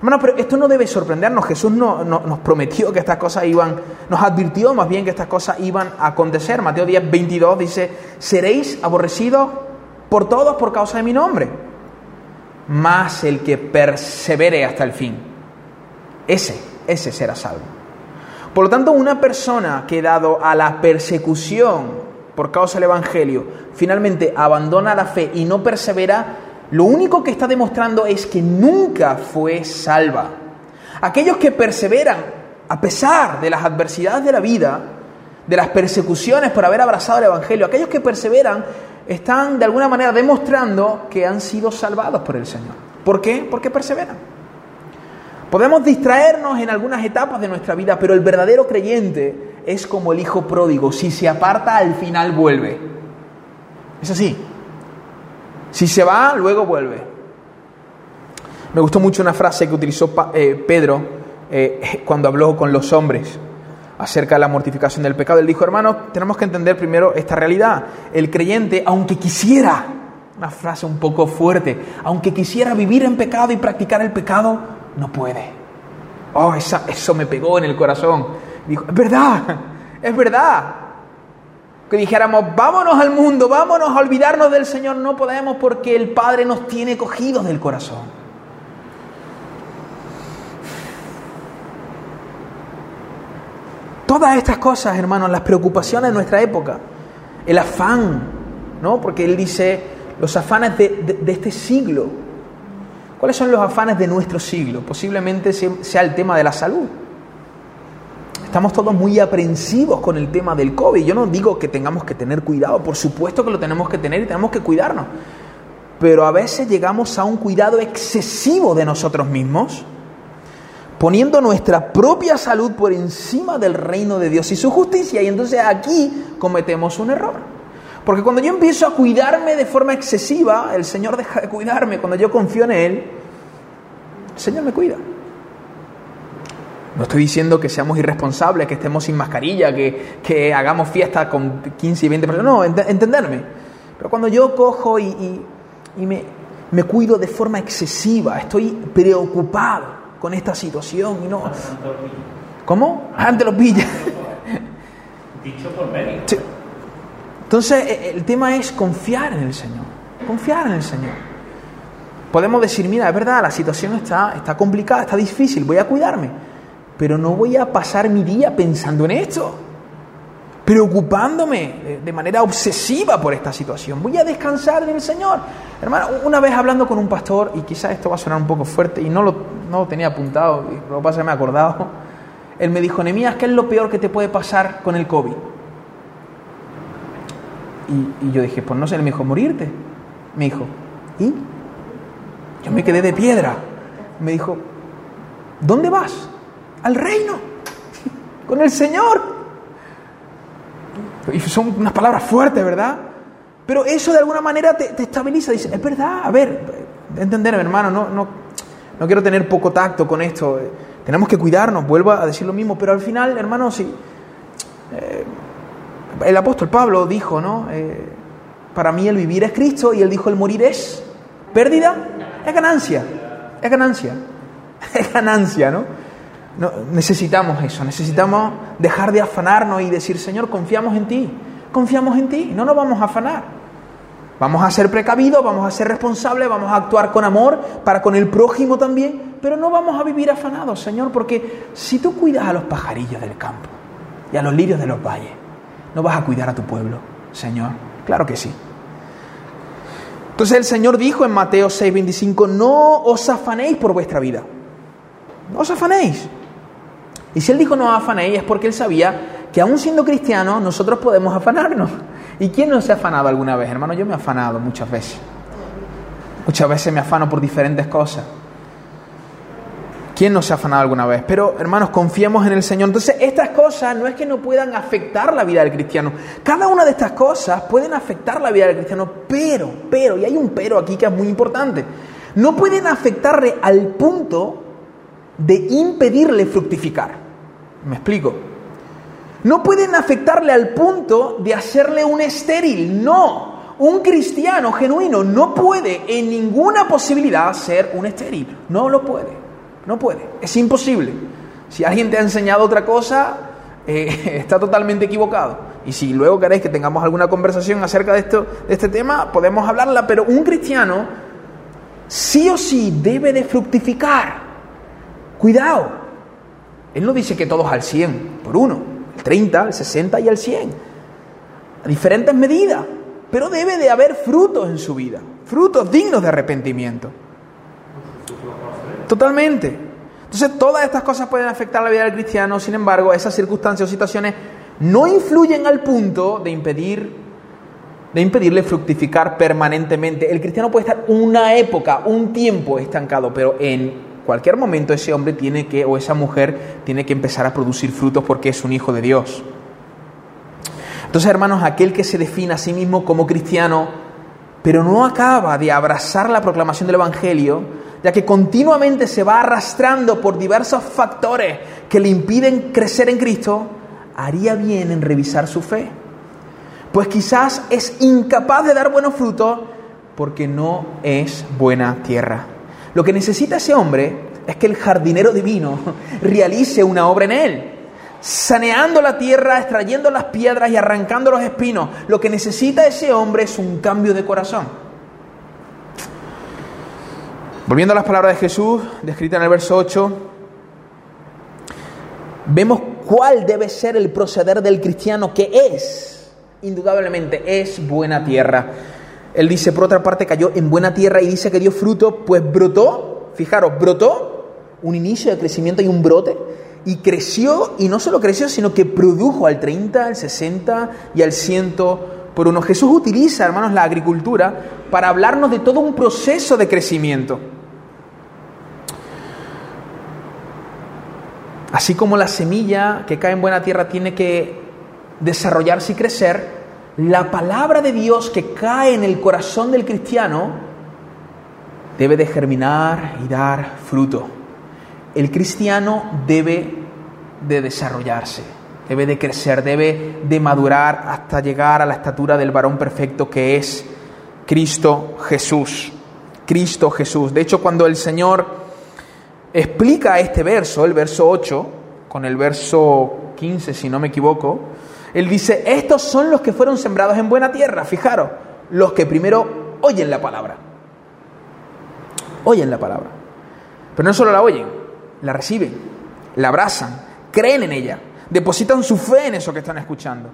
Hermano, pero esto no debe sorprendernos. Jesús no, nos prometió que estas cosas iban, nos advirtió más bien que estas cosas iban a acontecer. Mateo 10, 22 dice, seréis aborrecidos por todos por causa de mi nombre. Más el que persevere hasta el fin. Ese, ese será salvo. Por lo tanto, una persona que dado a la persecución por causa del Evangelio, finalmente abandona la fe y no persevera, lo único que está demostrando es que nunca fue salva. Aquellos que perseveran a pesar de las adversidades de la vida, de las persecuciones por haber abrazado el Evangelio, aquellos que perseveran están de alguna manera demostrando que han sido salvados por el Señor. ¿Por qué? Porque perseveran. Podemos distraernos en algunas etapas de nuestra vida, pero el verdadero creyente es como el hijo pródigo. Si se aparta, al final vuelve. Es así. Si se va, luego vuelve. Me gustó mucho una frase que utilizó eh, Pedro eh, cuando habló con los hombres acerca de la mortificación del pecado. Él dijo, hermano, tenemos que entender primero esta realidad. El creyente, aunque quisiera, una frase un poco fuerte, aunque quisiera vivir en pecado y practicar el pecado, no puede. Oh, eso me pegó en el corazón. Dijo, es verdad, es verdad que dijéramos, vámonos al mundo, vámonos a olvidarnos del Señor, no podemos porque el Padre nos tiene cogidos del corazón. Todas estas cosas, hermanos, las preocupaciones de nuestra época, el afán, ¿no? Porque Él dice, los afanes de, de, de este siglo. ¿Cuáles son los afanes de nuestro siglo? Posiblemente sea el tema de la salud. Estamos todos muy aprensivos con el tema del COVID. Yo no digo que tengamos que tener cuidado, por supuesto que lo tenemos que tener y tenemos que cuidarnos. Pero a veces llegamos a un cuidado excesivo de nosotros mismos poniendo nuestra propia salud por encima del reino de Dios y su justicia. Y entonces aquí cometemos un error. Porque cuando yo empiezo a cuidarme de forma excesiva, el Señor deja de cuidarme. Cuando yo confío en Él, el Señor me cuida. No estoy diciendo que seamos irresponsables, que estemos sin mascarilla, que, hagamos fiestas con 15 y 20 personas. No, entenderme. Pero cuando yo cojo y, me, me cuido de forma excesiva, estoy preocupado con esta situación y no. ¿Cómo? Ante los villas. Dicho por Entonces, e, el tema es confiar en el Señor. Confiar en el Señor. Podemos decir, mira, es verdad, la situación está, está complicada, está difícil, voy a cuidarme. Pero no voy a pasar mi día pensando en esto preocupándome de manera obsesiva por esta situación. Voy a descansar en el Señor. Hermano, una vez hablando con un pastor, y quizás esto va a sonar un poco fuerte, y no lo, no tenía apuntado, y lo que pasa que me he acordado, él me dijo, Nemías, ¿qué es lo peor que te puede pasar con el COVID? Y, y yo dije, pues no sé, él me dijo, morirte. Me dijo, ¿y? Yo me quedé de piedra. Me dijo, ¿dónde vas? Al reino, con el Señor. Y son unas palabras fuertes, ¿verdad? Pero eso de alguna manera te, estabiliza. Dice, es verdad, a ver, entenderme, hermano, no, no, no quiero tener poco tacto con esto. Tenemos que cuidarnos, vuelvo a decir lo mismo, pero al final, hermano, sí. Eh, el apóstol Pablo dijo, ¿no? Eh, para mí el vivir es Cristo y él dijo el morir es pérdida, es ganancia, es ganancia, es ganancia, ¿no? No, necesitamos eso, necesitamos dejar de afanarnos y decir, Señor, confiamos en ti, confiamos en ti, no nos vamos a afanar. Vamos a ser precavidos, vamos a ser responsables, vamos a actuar con amor para con el prójimo también, pero no vamos a vivir afanados, Señor, porque si tú cuidas a los pajarillos del campo y a los lirios de los valles, ¿no vas a cuidar a tu pueblo, Señor? Claro que sí. Entonces el Señor dijo en Mateo 6:25, no os afanéis por vuestra vida, no os afanéis. Y si él dijo no afanéis es porque él sabía que aún siendo cristiano nosotros podemos afanarnos. ¿Y quién no se ha afanado alguna vez? Hermano, yo me he afanado muchas veces. Muchas veces me afano por diferentes cosas. ¿Quién no se ha afanado alguna vez? Pero, hermanos, confiemos en el Señor. Entonces, estas cosas no es que no puedan afectar la vida del cristiano. Cada una de estas cosas pueden afectar la vida del cristiano, pero, pero, y hay un pero aquí que es muy importante, no pueden afectarle al punto de impedirle fructificar. ¿Me explico? No pueden afectarle al punto de hacerle un estéril. No. Un cristiano genuino no puede en ninguna posibilidad ser un estéril. No lo puede. No puede. Es imposible. Si alguien te ha enseñado otra cosa, eh, está totalmente equivocado. Y si luego queréis que tengamos alguna conversación acerca de, esto, de este tema, podemos hablarla. Pero un cristiano sí o sí debe de fructificar. Cuidado. Él no dice que todos al 100 por uno, el 30, el 60 y el 100. A diferentes medidas. Pero debe de haber frutos en su vida, frutos dignos de arrepentimiento. Totalmente. Entonces todas estas cosas pueden afectar la vida del cristiano, sin embargo, esas circunstancias o situaciones no influyen al punto de impedir de impedirle fructificar permanentemente. El cristiano puede estar una época, un tiempo estancado, pero en cualquier momento ese hombre tiene que, o esa mujer tiene que empezar a producir frutos porque es un hijo de Dios. Entonces, hermanos, aquel que se define a sí mismo como cristiano, pero no acaba de abrazar la proclamación del Evangelio, ya que continuamente se va arrastrando por diversos factores que le impiden crecer en Cristo, haría bien en revisar su fe. Pues quizás es incapaz de dar buenos frutos porque no es buena tierra. Lo que necesita ese hombre es que el jardinero divino realice una obra en él, saneando la tierra, extrayendo las piedras y arrancando los espinos. Lo que necesita ese hombre es un cambio de corazón. Volviendo a las palabras de Jesús, descritas en el verso 8, vemos cuál debe ser el proceder del cristiano que es, indudablemente, es buena tierra. Él dice, por otra parte, cayó en buena tierra y dice que dio fruto, pues brotó, fijaros, brotó un inicio de crecimiento y un brote, y creció, y no solo creció, sino que produjo al 30, al 60 y al 100 por uno. Jesús utiliza, hermanos, la agricultura para hablarnos de todo un proceso de crecimiento. Así como la semilla que cae en buena tierra tiene que desarrollarse y crecer, la palabra de Dios que cae en el corazón del cristiano debe de germinar y dar fruto. El cristiano debe de desarrollarse, debe de crecer, debe de madurar hasta llegar a la estatura del varón perfecto que es Cristo Jesús. Cristo Jesús. De hecho, cuando el Señor explica este verso, el verso 8, con el verso 15, si no me equivoco, él dice, estos son los que fueron sembrados en buena tierra, fijaros, los que primero oyen la palabra. Oyen la palabra. Pero no solo la oyen, la reciben, la abrazan, creen en ella, depositan su fe en eso que están escuchando.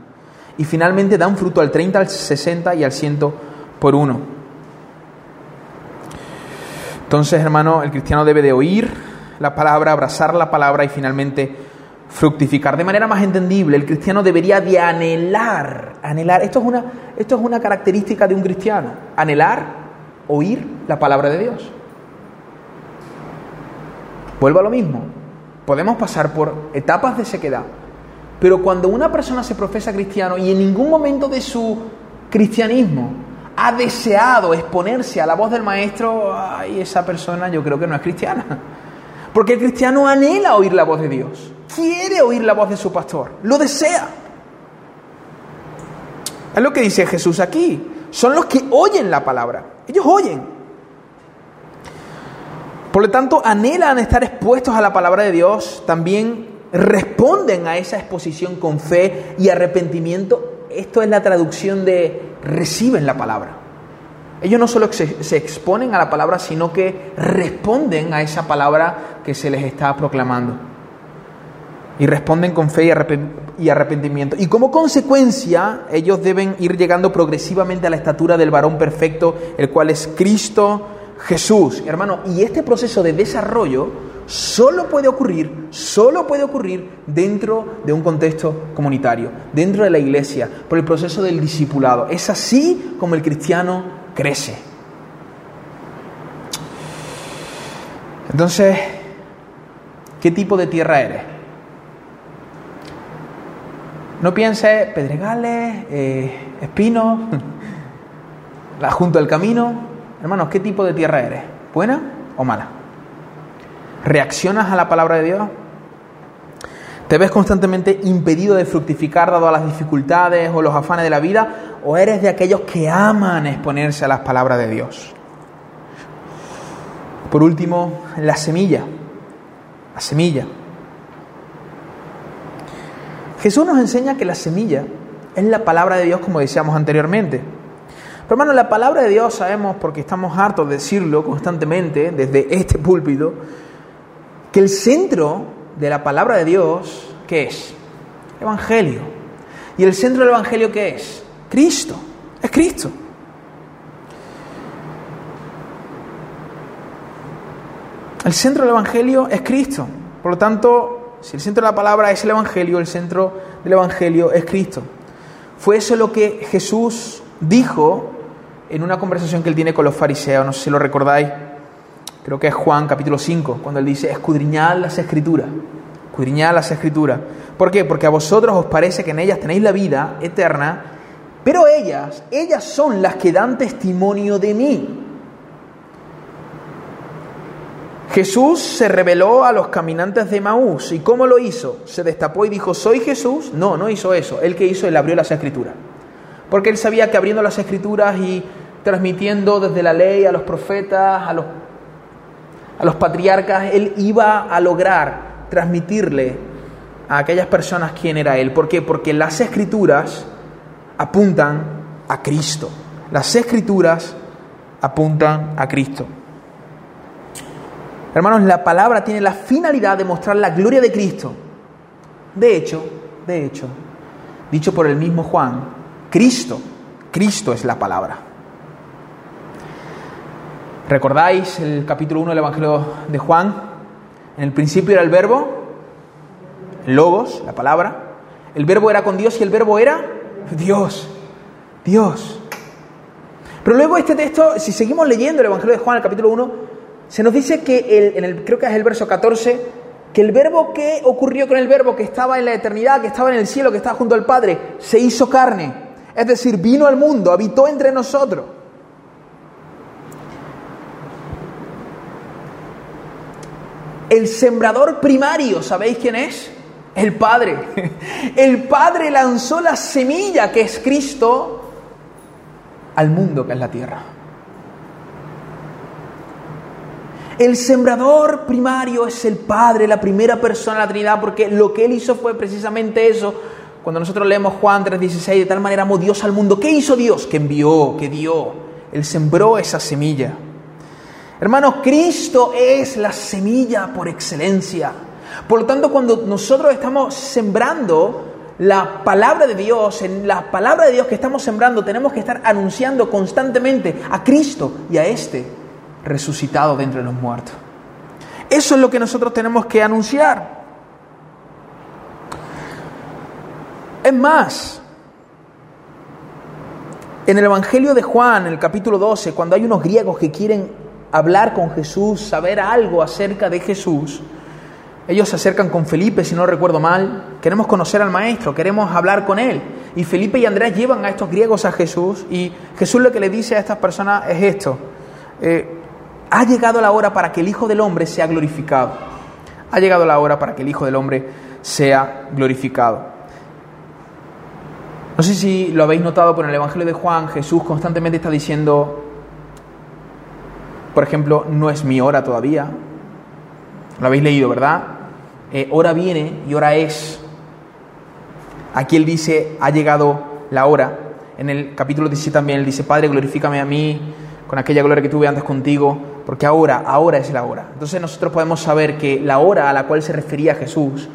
Y finalmente dan fruto al 30, al 60 y al 100 por uno. Entonces, hermano, el cristiano debe de oír, la palabra, abrazar la palabra y finalmente fructificar. De manera más entendible, el cristiano debería de anhelar, anhelar, esto es una, esto es una característica de un cristiano, anhelar, oír la palabra de Dios. Vuelvo a lo mismo, podemos pasar por etapas de sequedad, pero cuando una persona se profesa cristiano y en ningún momento de su cristianismo ha deseado exponerse a la voz del maestro, ay, esa persona yo creo que no es cristiana. Porque el cristiano anhela oír la voz de Dios, quiere oír la voz de su pastor, lo desea. Es lo que dice Jesús aquí. Son los que oyen la palabra. Ellos oyen. Por lo tanto, anhelan estar expuestos a la palabra de Dios, también responden a esa exposición con fe y arrepentimiento. Esto es la traducción de reciben la palabra. Ellos no solo se, exponen a la palabra, sino que responden a esa palabra que se les está proclamando. Y responden con fe y arrepentimiento. Y como consecuencia, ellos deben ir llegando progresivamente a la estatura del varón perfecto, el cual es Cristo Jesús. Hermano, y este proceso de desarrollo solo puede ocurrir, solo puede ocurrir dentro de un contexto comunitario, dentro de la iglesia, por el proceso del discipulado. Es así como el cristiano crece. Entonces, ¿qué tipo de tierra eres? No pienses pedregales, eh, espinos, la junto al camino. Hermanos, ¿qué tipo de tierra eres? ¿Buena o mala? ¿Reaccionas a la palabra de Dios? ¿Te ves constantemente impedido de fructificar dado a las dificultades o los afanes de la vida? o eres de aquellos que aman exponerse a las palabras de Dios. Por último, la semilla. La semilla. Jesús nos enseña que la semilla es la palabra de Dios como decíamos anteriormente. Pero hermano, la palabra de Dios sabemos, porque estamos hartos de decirlo constantemente desde este púlpito, que el centro de la palabra de Dios, ¿qué es? Evangelio. ¿Y el centro del Evangelio qué es? Cristo, es Cristo. El centro del Evangelio es Cristo. Por lo tanto, si el centro de la palabra es el Evangelio, el centro del Evangelio es Cristo. Fue eso lo que Jesús dijo en una conversación que él tiene con los fariseos, no sé si lo recordáis, creo que es Juan capítulo 5, cuando él dice, escudriñad las escrituras, escudriñad las escrituras. ¿Por qué? Porque a vosotros os parece que en ellas tenéis la vida eterna pero ellas, ellas son las que dan testimonio de mí. Jesús se reveló a los caminantes de Maús. ¿Y cómo lo hizo? ¿Se destapó y dijo, soy Jesús? No, no hizo eso. Él que hizo, él abrió las escrituras. Porque él sabía que abriendo las escrituras y transmitiendo desde la ley a los profetas, a los, a los patriarcas, él iba a lograr transmitirle a aquellas personas quién era él. ¿Por qué? Porque las escrituras apuntan a Cristo. Las escrituras apuntan a Cristo. Hermanos, la palabra tiene la finalidad de mostrar la gloria de Cristo. De hecho, de hecho, dicho por el mismo Juan, Cristo, Cristo es la palabra. ¿Recordáis el capítulo 1 del Evangelio de Juan? En el principio era el verbo, el logos, la palabra. El verbo era con Dios y el verbo era Dios. Dios. Pero luego este texto, si seguimos leyendo el Evangelio de Juan, el capítulo 1, se nos dice que, el, en el, creo que es el verso 14, que el verbo que ocurrió con el verbo que estaba en la eternidad, que estaba en el cielo, que estaba junto al Padre, se hizo carne. Es decir, vino al mundo, habitó entre nosotros. El sembrador primario, ¿sabéis quién es? El Padre. El Padre lanzó la semilla que es Cristo al mundo que es la tierra. El sembrador primario es el Padre, la primera persona de la Trinidad, porque lo que Él hizo fue precisamente eso. Cuando nosotros leemos Juan 3:16, de tal manera amó Dios al mundo. ¿Qué hizo Dios? Que envió, que dio. Él sembró esa semilla. Hermanos, Cristo es la semilla por excelencia. Por lo tanto, cuando nosotros estamos sembrando la palabra de Dios, en la palabra de Dios que estamos sembrando, tenemos que estar anunciando constantemente a Cristo y a este resucitado de entre los muertos. Eso es lo que nosotros tenemos que anunciar. Es más, en el Evangelio de Juan, en el capítulo 12, cuando hay unos griegos que quieren hablar con Jesús, saber algo acerca de Jesús, ellos se acercan con Felipe, si no recuerdo mal. Queremos conocer al maestro, queremos hablar con él. Y Felipe y Andrés llevan a estos griegos a Jesús y Jesús lo que le dice a estas personas es esto. Eh, ha llegado la hora para que el Hijo del Hombre sea glorificado. Ha llegado la hora para que el Hijo del Hombre sea glorificado. No sé si lo habéis notado, pero en el Evangelio de Juan Jesús constantemente está diciendo, por ejemplo, no es mi hora todavía. Lo habéis leído, ¿verdad? Eh, hora viene y hora es. Aquí él dice, ha llegado la hora. En el capítulo 17 también él dice, Padre, glorifícame a mí con aquella gloria que tuve antes contigo, porque ahora, ahora es la hora. Entonces nosotros podemos saber que la hora a la cual se refería Jesús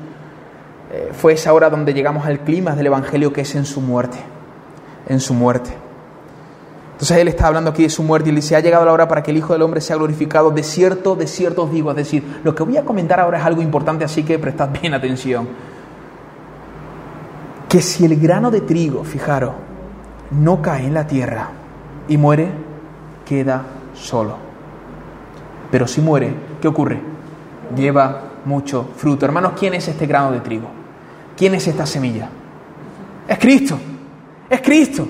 eh, fue esa hora donde llegamos al clima del Evangelio que es en su muerte, en su muerte. Entonces él está hablando aquí de su muerte y le dice, ha llegado la hora para que el Hijo del Hombre sea glorificado. De cierto, de cierto os digo, es decir, lo que voy a comentar ahora es algo importante, así que prestad bien atención. Que si el grano de trigo, fijaros, no cae en la tierra y muere, queda solo. Pero si muere, ¿qué ocurre? Lleva mucho fruto. Hermanos, ¿quién es este grano de trigo? ¿Quién es esta semilla? Es Cristo. Es Cristo.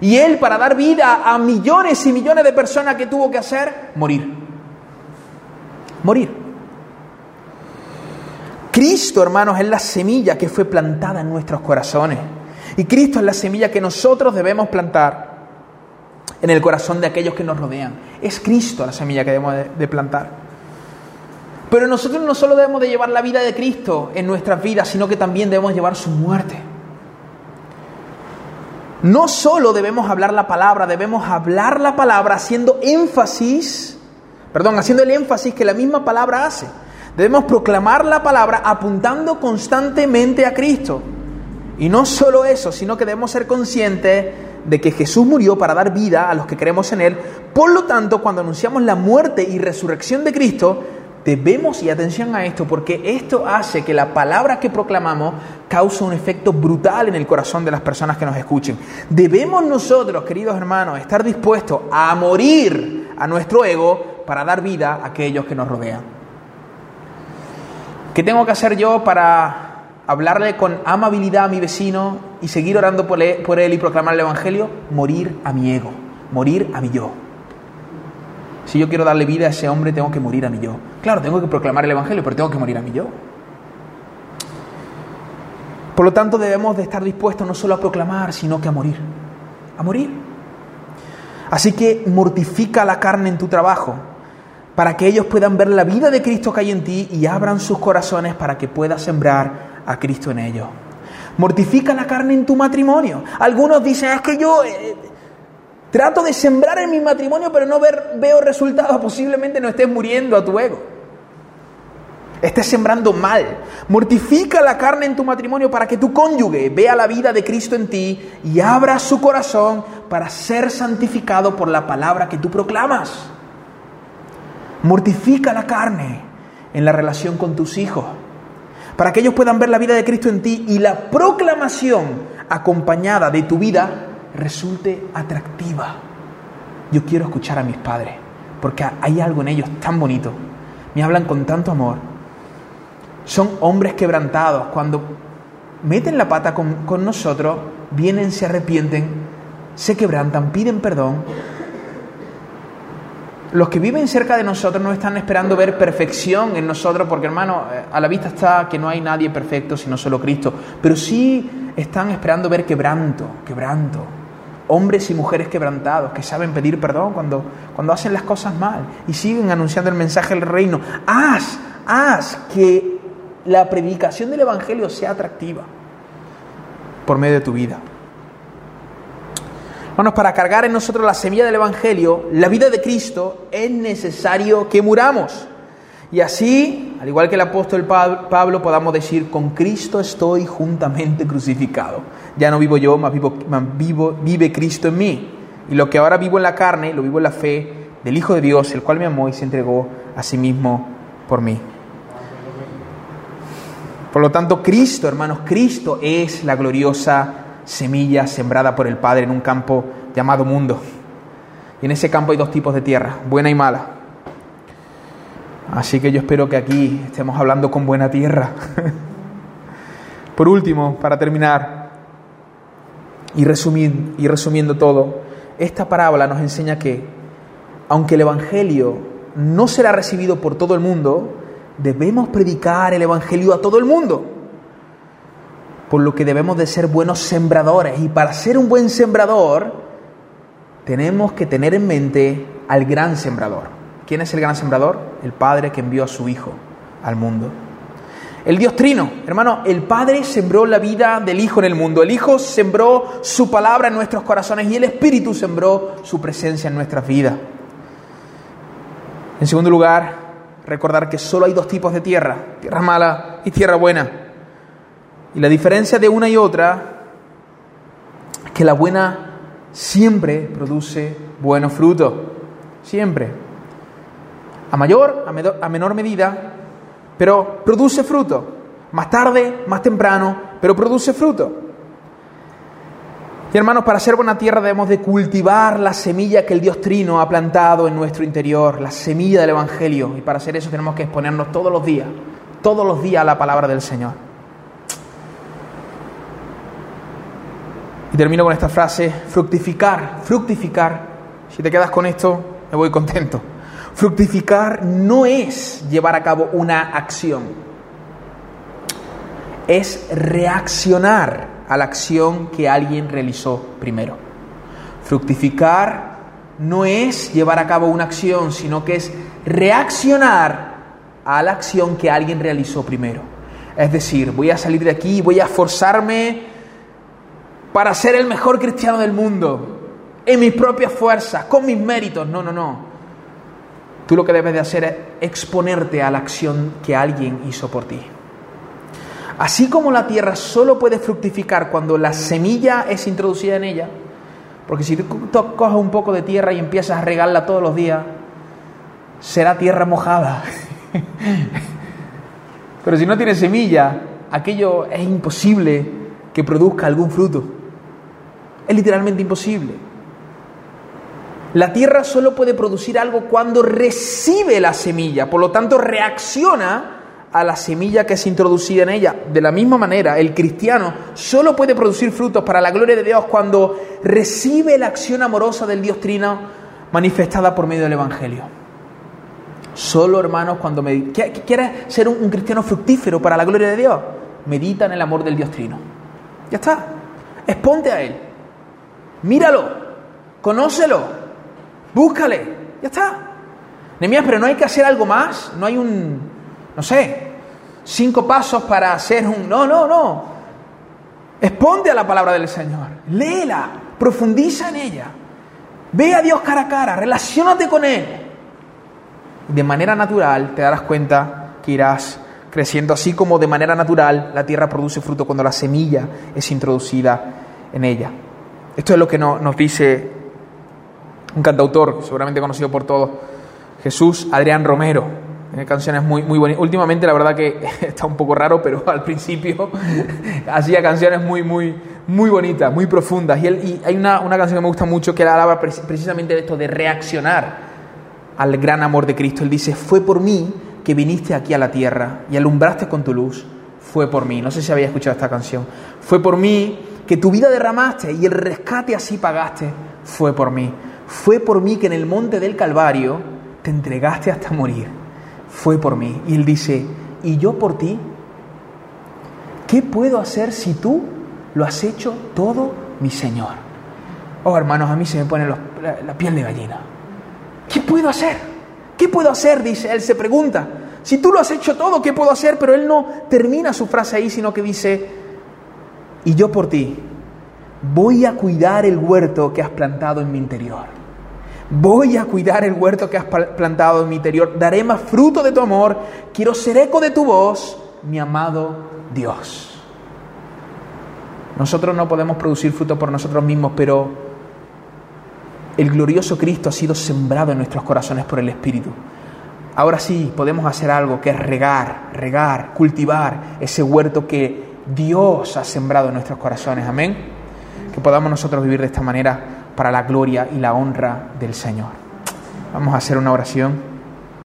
Y Él, para dar vida a millones y millones de personas que tuvo que hacer, morir. Morir. Cristo, hermanos, es la semilla que fue plantada en nuestros corazones. Y Cristo es la semilla que nosotros debemos plantar en el corazón de aquellos que nos rodean. Es Cristo la semilla que debemos de, plantar. Pero nosotros no solo debemos de llevar la vida de Cristo en nuestras vidas, sino que también debemos llevar su muerte. No solo debemos hablar la palabra, debemos hablar la palabra haciendo énfasis, perdón, haciendo el énfasis que la misma palabra hace. Debemos proclamar la palabra apuntando constantemente a Cristo. Y no solo eso, sino que debemos ser conscientes de que Jesús murió para dar vida a los que creemos en Él. Por lo tanto, cuando anunciamos la muerte y resurrección de Cristo, Debemos, y atención a esto, porque esto hace que la palabra que proclamamos cause un efecto brutal en el corazón de las personas que nos escuchen. Debemos nosotros, queridos hermanos, estar dispuestos a morir a nuestro ego para dar vida a aquellos que nos rodean. ¿Qué tengo que hacer yo para hablarle con amabilidad a mi vecino y seguir orando por él, por él y proclamar el Evangelio? Morir a mi ego, morir a mi yo. Si yo quiero darle vida a ese hombre, tengo que morir a mi yo. Claro, tengo que proclamar el Evangelio, pero tengo que morir a mi yo. Por lo tanto, debemos de estar dispuestos no solo a proclamar, sino que a morir. A morir. Así que mortifica la carne en tu trabajo, para que ellos puedan ver la vida de Cristo que hay en ti y abran sus corazones para que puedas sembrar a Cristo en ellos. Mortifica la carne en tu matrimonio. Algunos dicen, es que yo eh, Trato de sembrar en mi matrimonio, pero no ver, veo resultados. Posiblemente no estés muriendo a tu ego. estés sembrando mal. Mortifica la carne en tu matrimonio para que tu cónyuge vea la vida de Cristo en ti y abra su corazón para ser santificado por la palabra que tú proclamas. Mortifica la carne en la relación con tus hijos para que ellos puedan ver la vida de Cristo en ti y la proclamación acompañada de tu vida resulte atractiva. Yo quiero escuchar a mis padres, porque hay algo en ellos tan bonito. Me hablan con tanto amor. Son hombres quebrantados. Cuando meten la pata con, nosotros, vienen, se arrepienten, se quebrantan, piden perdón los que viven cerca de nosotros no están esperando ver perfección en nosotros, porque hermano, eh, a la vista está que no hay nadie perfecto sino solo Cristo, pero sí están esperando ver quebranto, quebranto. Hombres y mujeres quebrantados que saben pedir perdón cuando, cuando hacen las cosas mal y siguen anunciando el mensaje del reino. Haz, haz que la predicación del Evangelio sea atractiva por medio de tu vida. Hermanos, para cargar en nosotros la semilla del Evangelio, la vida de Cristo, es necesario que muramos. Y así, al igual que el apóstol Pablo, podamos decir, con Cristo estoy juntamente crucificado. Ya no vivo yo, más vivo, vive Cristo en mí. Y lo que ahora vivo en la carne, lo vivo en la fe del Hijo de Dios, el cual me amó y se entregó a sí mismo por mí. Por lo tanto, Cristo, hermanos, Cristo es la gloriosa semilla sembrada por el Padre en un campo llamado mundo. Y en ese campo hay dos tipos de tierra, buena y mala. Así que yo espero que aquí estemos hablando con buena tierra. por último, para terminar y, resumir, y resumiendo todo, esta parábola nos enseña que, aunque el Evangelio no será recibido por todo el mundo, debemos predicar el Evangelio a todo el mundo por lo que debemos de ser buenos sembradores. Y para ser un buen sembrador, tenemos que tener en mente al gran sembrador. ¿Quién es el gran sembrador? El Padre que envió a su Hijo al mundo. El Dios Trino, hermano, el Padre sembró la vida del Hijo en el mundo, el Hijo sembró su palabra en nuestros corazones y el Espíritu sembró su presencia en nuestras vidas. En segundo lugar, recordar que solo hay dos tipos de tierra, tierra mala y tierra buena. Y la diferencia de una y otra es que la buena siempre produce buenos frutos. Siempre. A mayor, a, menor medida, pero produce fruto. Más tarde, más temprano, pero produce fruto. Y hermanos, para ser buena tierra debemos de cultivar la semilla que el Dios Trino ha plantado en nuestro interior, la semilla del Evangelio. Y para hacer eso tenemos que exponernos todos los días, todos los días a la palabra del Señor. Y termino con esta frase, fructificar, fructificar. Si te quedas con esto, me voy contento. Fructificar no es llevar a cabo una acción, es reaccionar a la acción que alguien realizó primero. Fructificar no es llevar a cabo una acción, sino que es reaccionar a la acción que alguien realizó primero. Es decir, voy a salir de aquí, voy a forzarme para ser el mejor cristiano del mundo, en mis propias fuerzas, con mis méritos. No, no, no. Tú lo que debes de hacer es exponerte a la acción que alguien hizo por ti. Así como la tierra solo puede fructificar cuando la semilla es introducida en ella, porque si tú coges un poco de tierra y empiezas a regarla todos los días, será tierra mojada. Pero si no tiene semilla, aquello es imposible que produzca algún fruto. Es literalmente imposible. La tierra solo puede producir algo cuando recibe la semilla, por lo tanto reacciona a la semilla que es introducida en ella. De la misma manera, el cristiano solo puede producir frutos para la gloria de Dios cuando recibe la acción amorosa del Dios Trino manifestada por medio del Evangelio. Solo, hermanos, cuando me... quieres ser un, un cristiano fructífero para la gloria de Dios, medita en el amor del Dios Trino. Ya está. Exponte a Él. Míralo, conócelo, búscale, ya está. Nemías, pero no hay que hacer algo más, no hay un, no sé, cinco pasos para hacer un... No, no, no. Exponte a la palabra del Señor, léela, profundiza en ella, ve a Dios cara a cara, relacionate con Él. De manera natural te darás cuenta que irás creciendo así como de manera natural la tierra produce fruto cuando la semilla es introducida en ella. Esto es lo que nos dice un cantautor, seguramente conocido por todos, Jesús Adrián Romero. Tiene canciones muy, muy bonitas. Últimamente la verdad que está un poco raro, pero al principio hacía canciones muy, muy, muy bonitas, muy profundas. Y, él, hay una, una, canción que me gusta mucho que él hablaba precisamente de esto, de reaccionar al gran amor de Cristo. Él dice, fue por mí que viniste aquí a la tierra y alumbraste con tu luz. Fue por mí. No sé si había escuchado esta canción. Fue por mí que tu vida derramaste y el rescate así pagaste. Fue por mí. Fue por mí que en el monte del Calvario te entregaste hasta morir. Fue por mí. Y él dice, ¿y yo por ti? ¿Qué puedo hacer si tú lo has hecho todo, mi Señor? Oh, hermanos, a mí se me pone la, la piel de gallina. ¿Qué puedo hacer? ¿Qué puedo hacer? Dice, él se pregunta. Si tú lo has hecho todo, ¿qué puedo hacer? Pero él no termina su frase ahí, sino que dice, y yo por ti voy a cuidar el huerto que has plantado en mi interior. Voy a cuidar el huerto que has plantado en mi interior. Daré más fruto de tu amor. Quiero ser eco de tu voz, mi amado Dios. Nosotros no podemos producir fruto por nosotros mismos, pero el glorioso Cristo ha sido sembrado en nuestros corazones por el Espíritu. Ahora sí podemos hacer algo que es regar, regar, cultivar ese huerto que Dios ha sembrado en nuestros corazones. Amén. Que podamos nosotros vivir de esta manera para la gloria y la honra del Señor. Vamos a hacer una oración.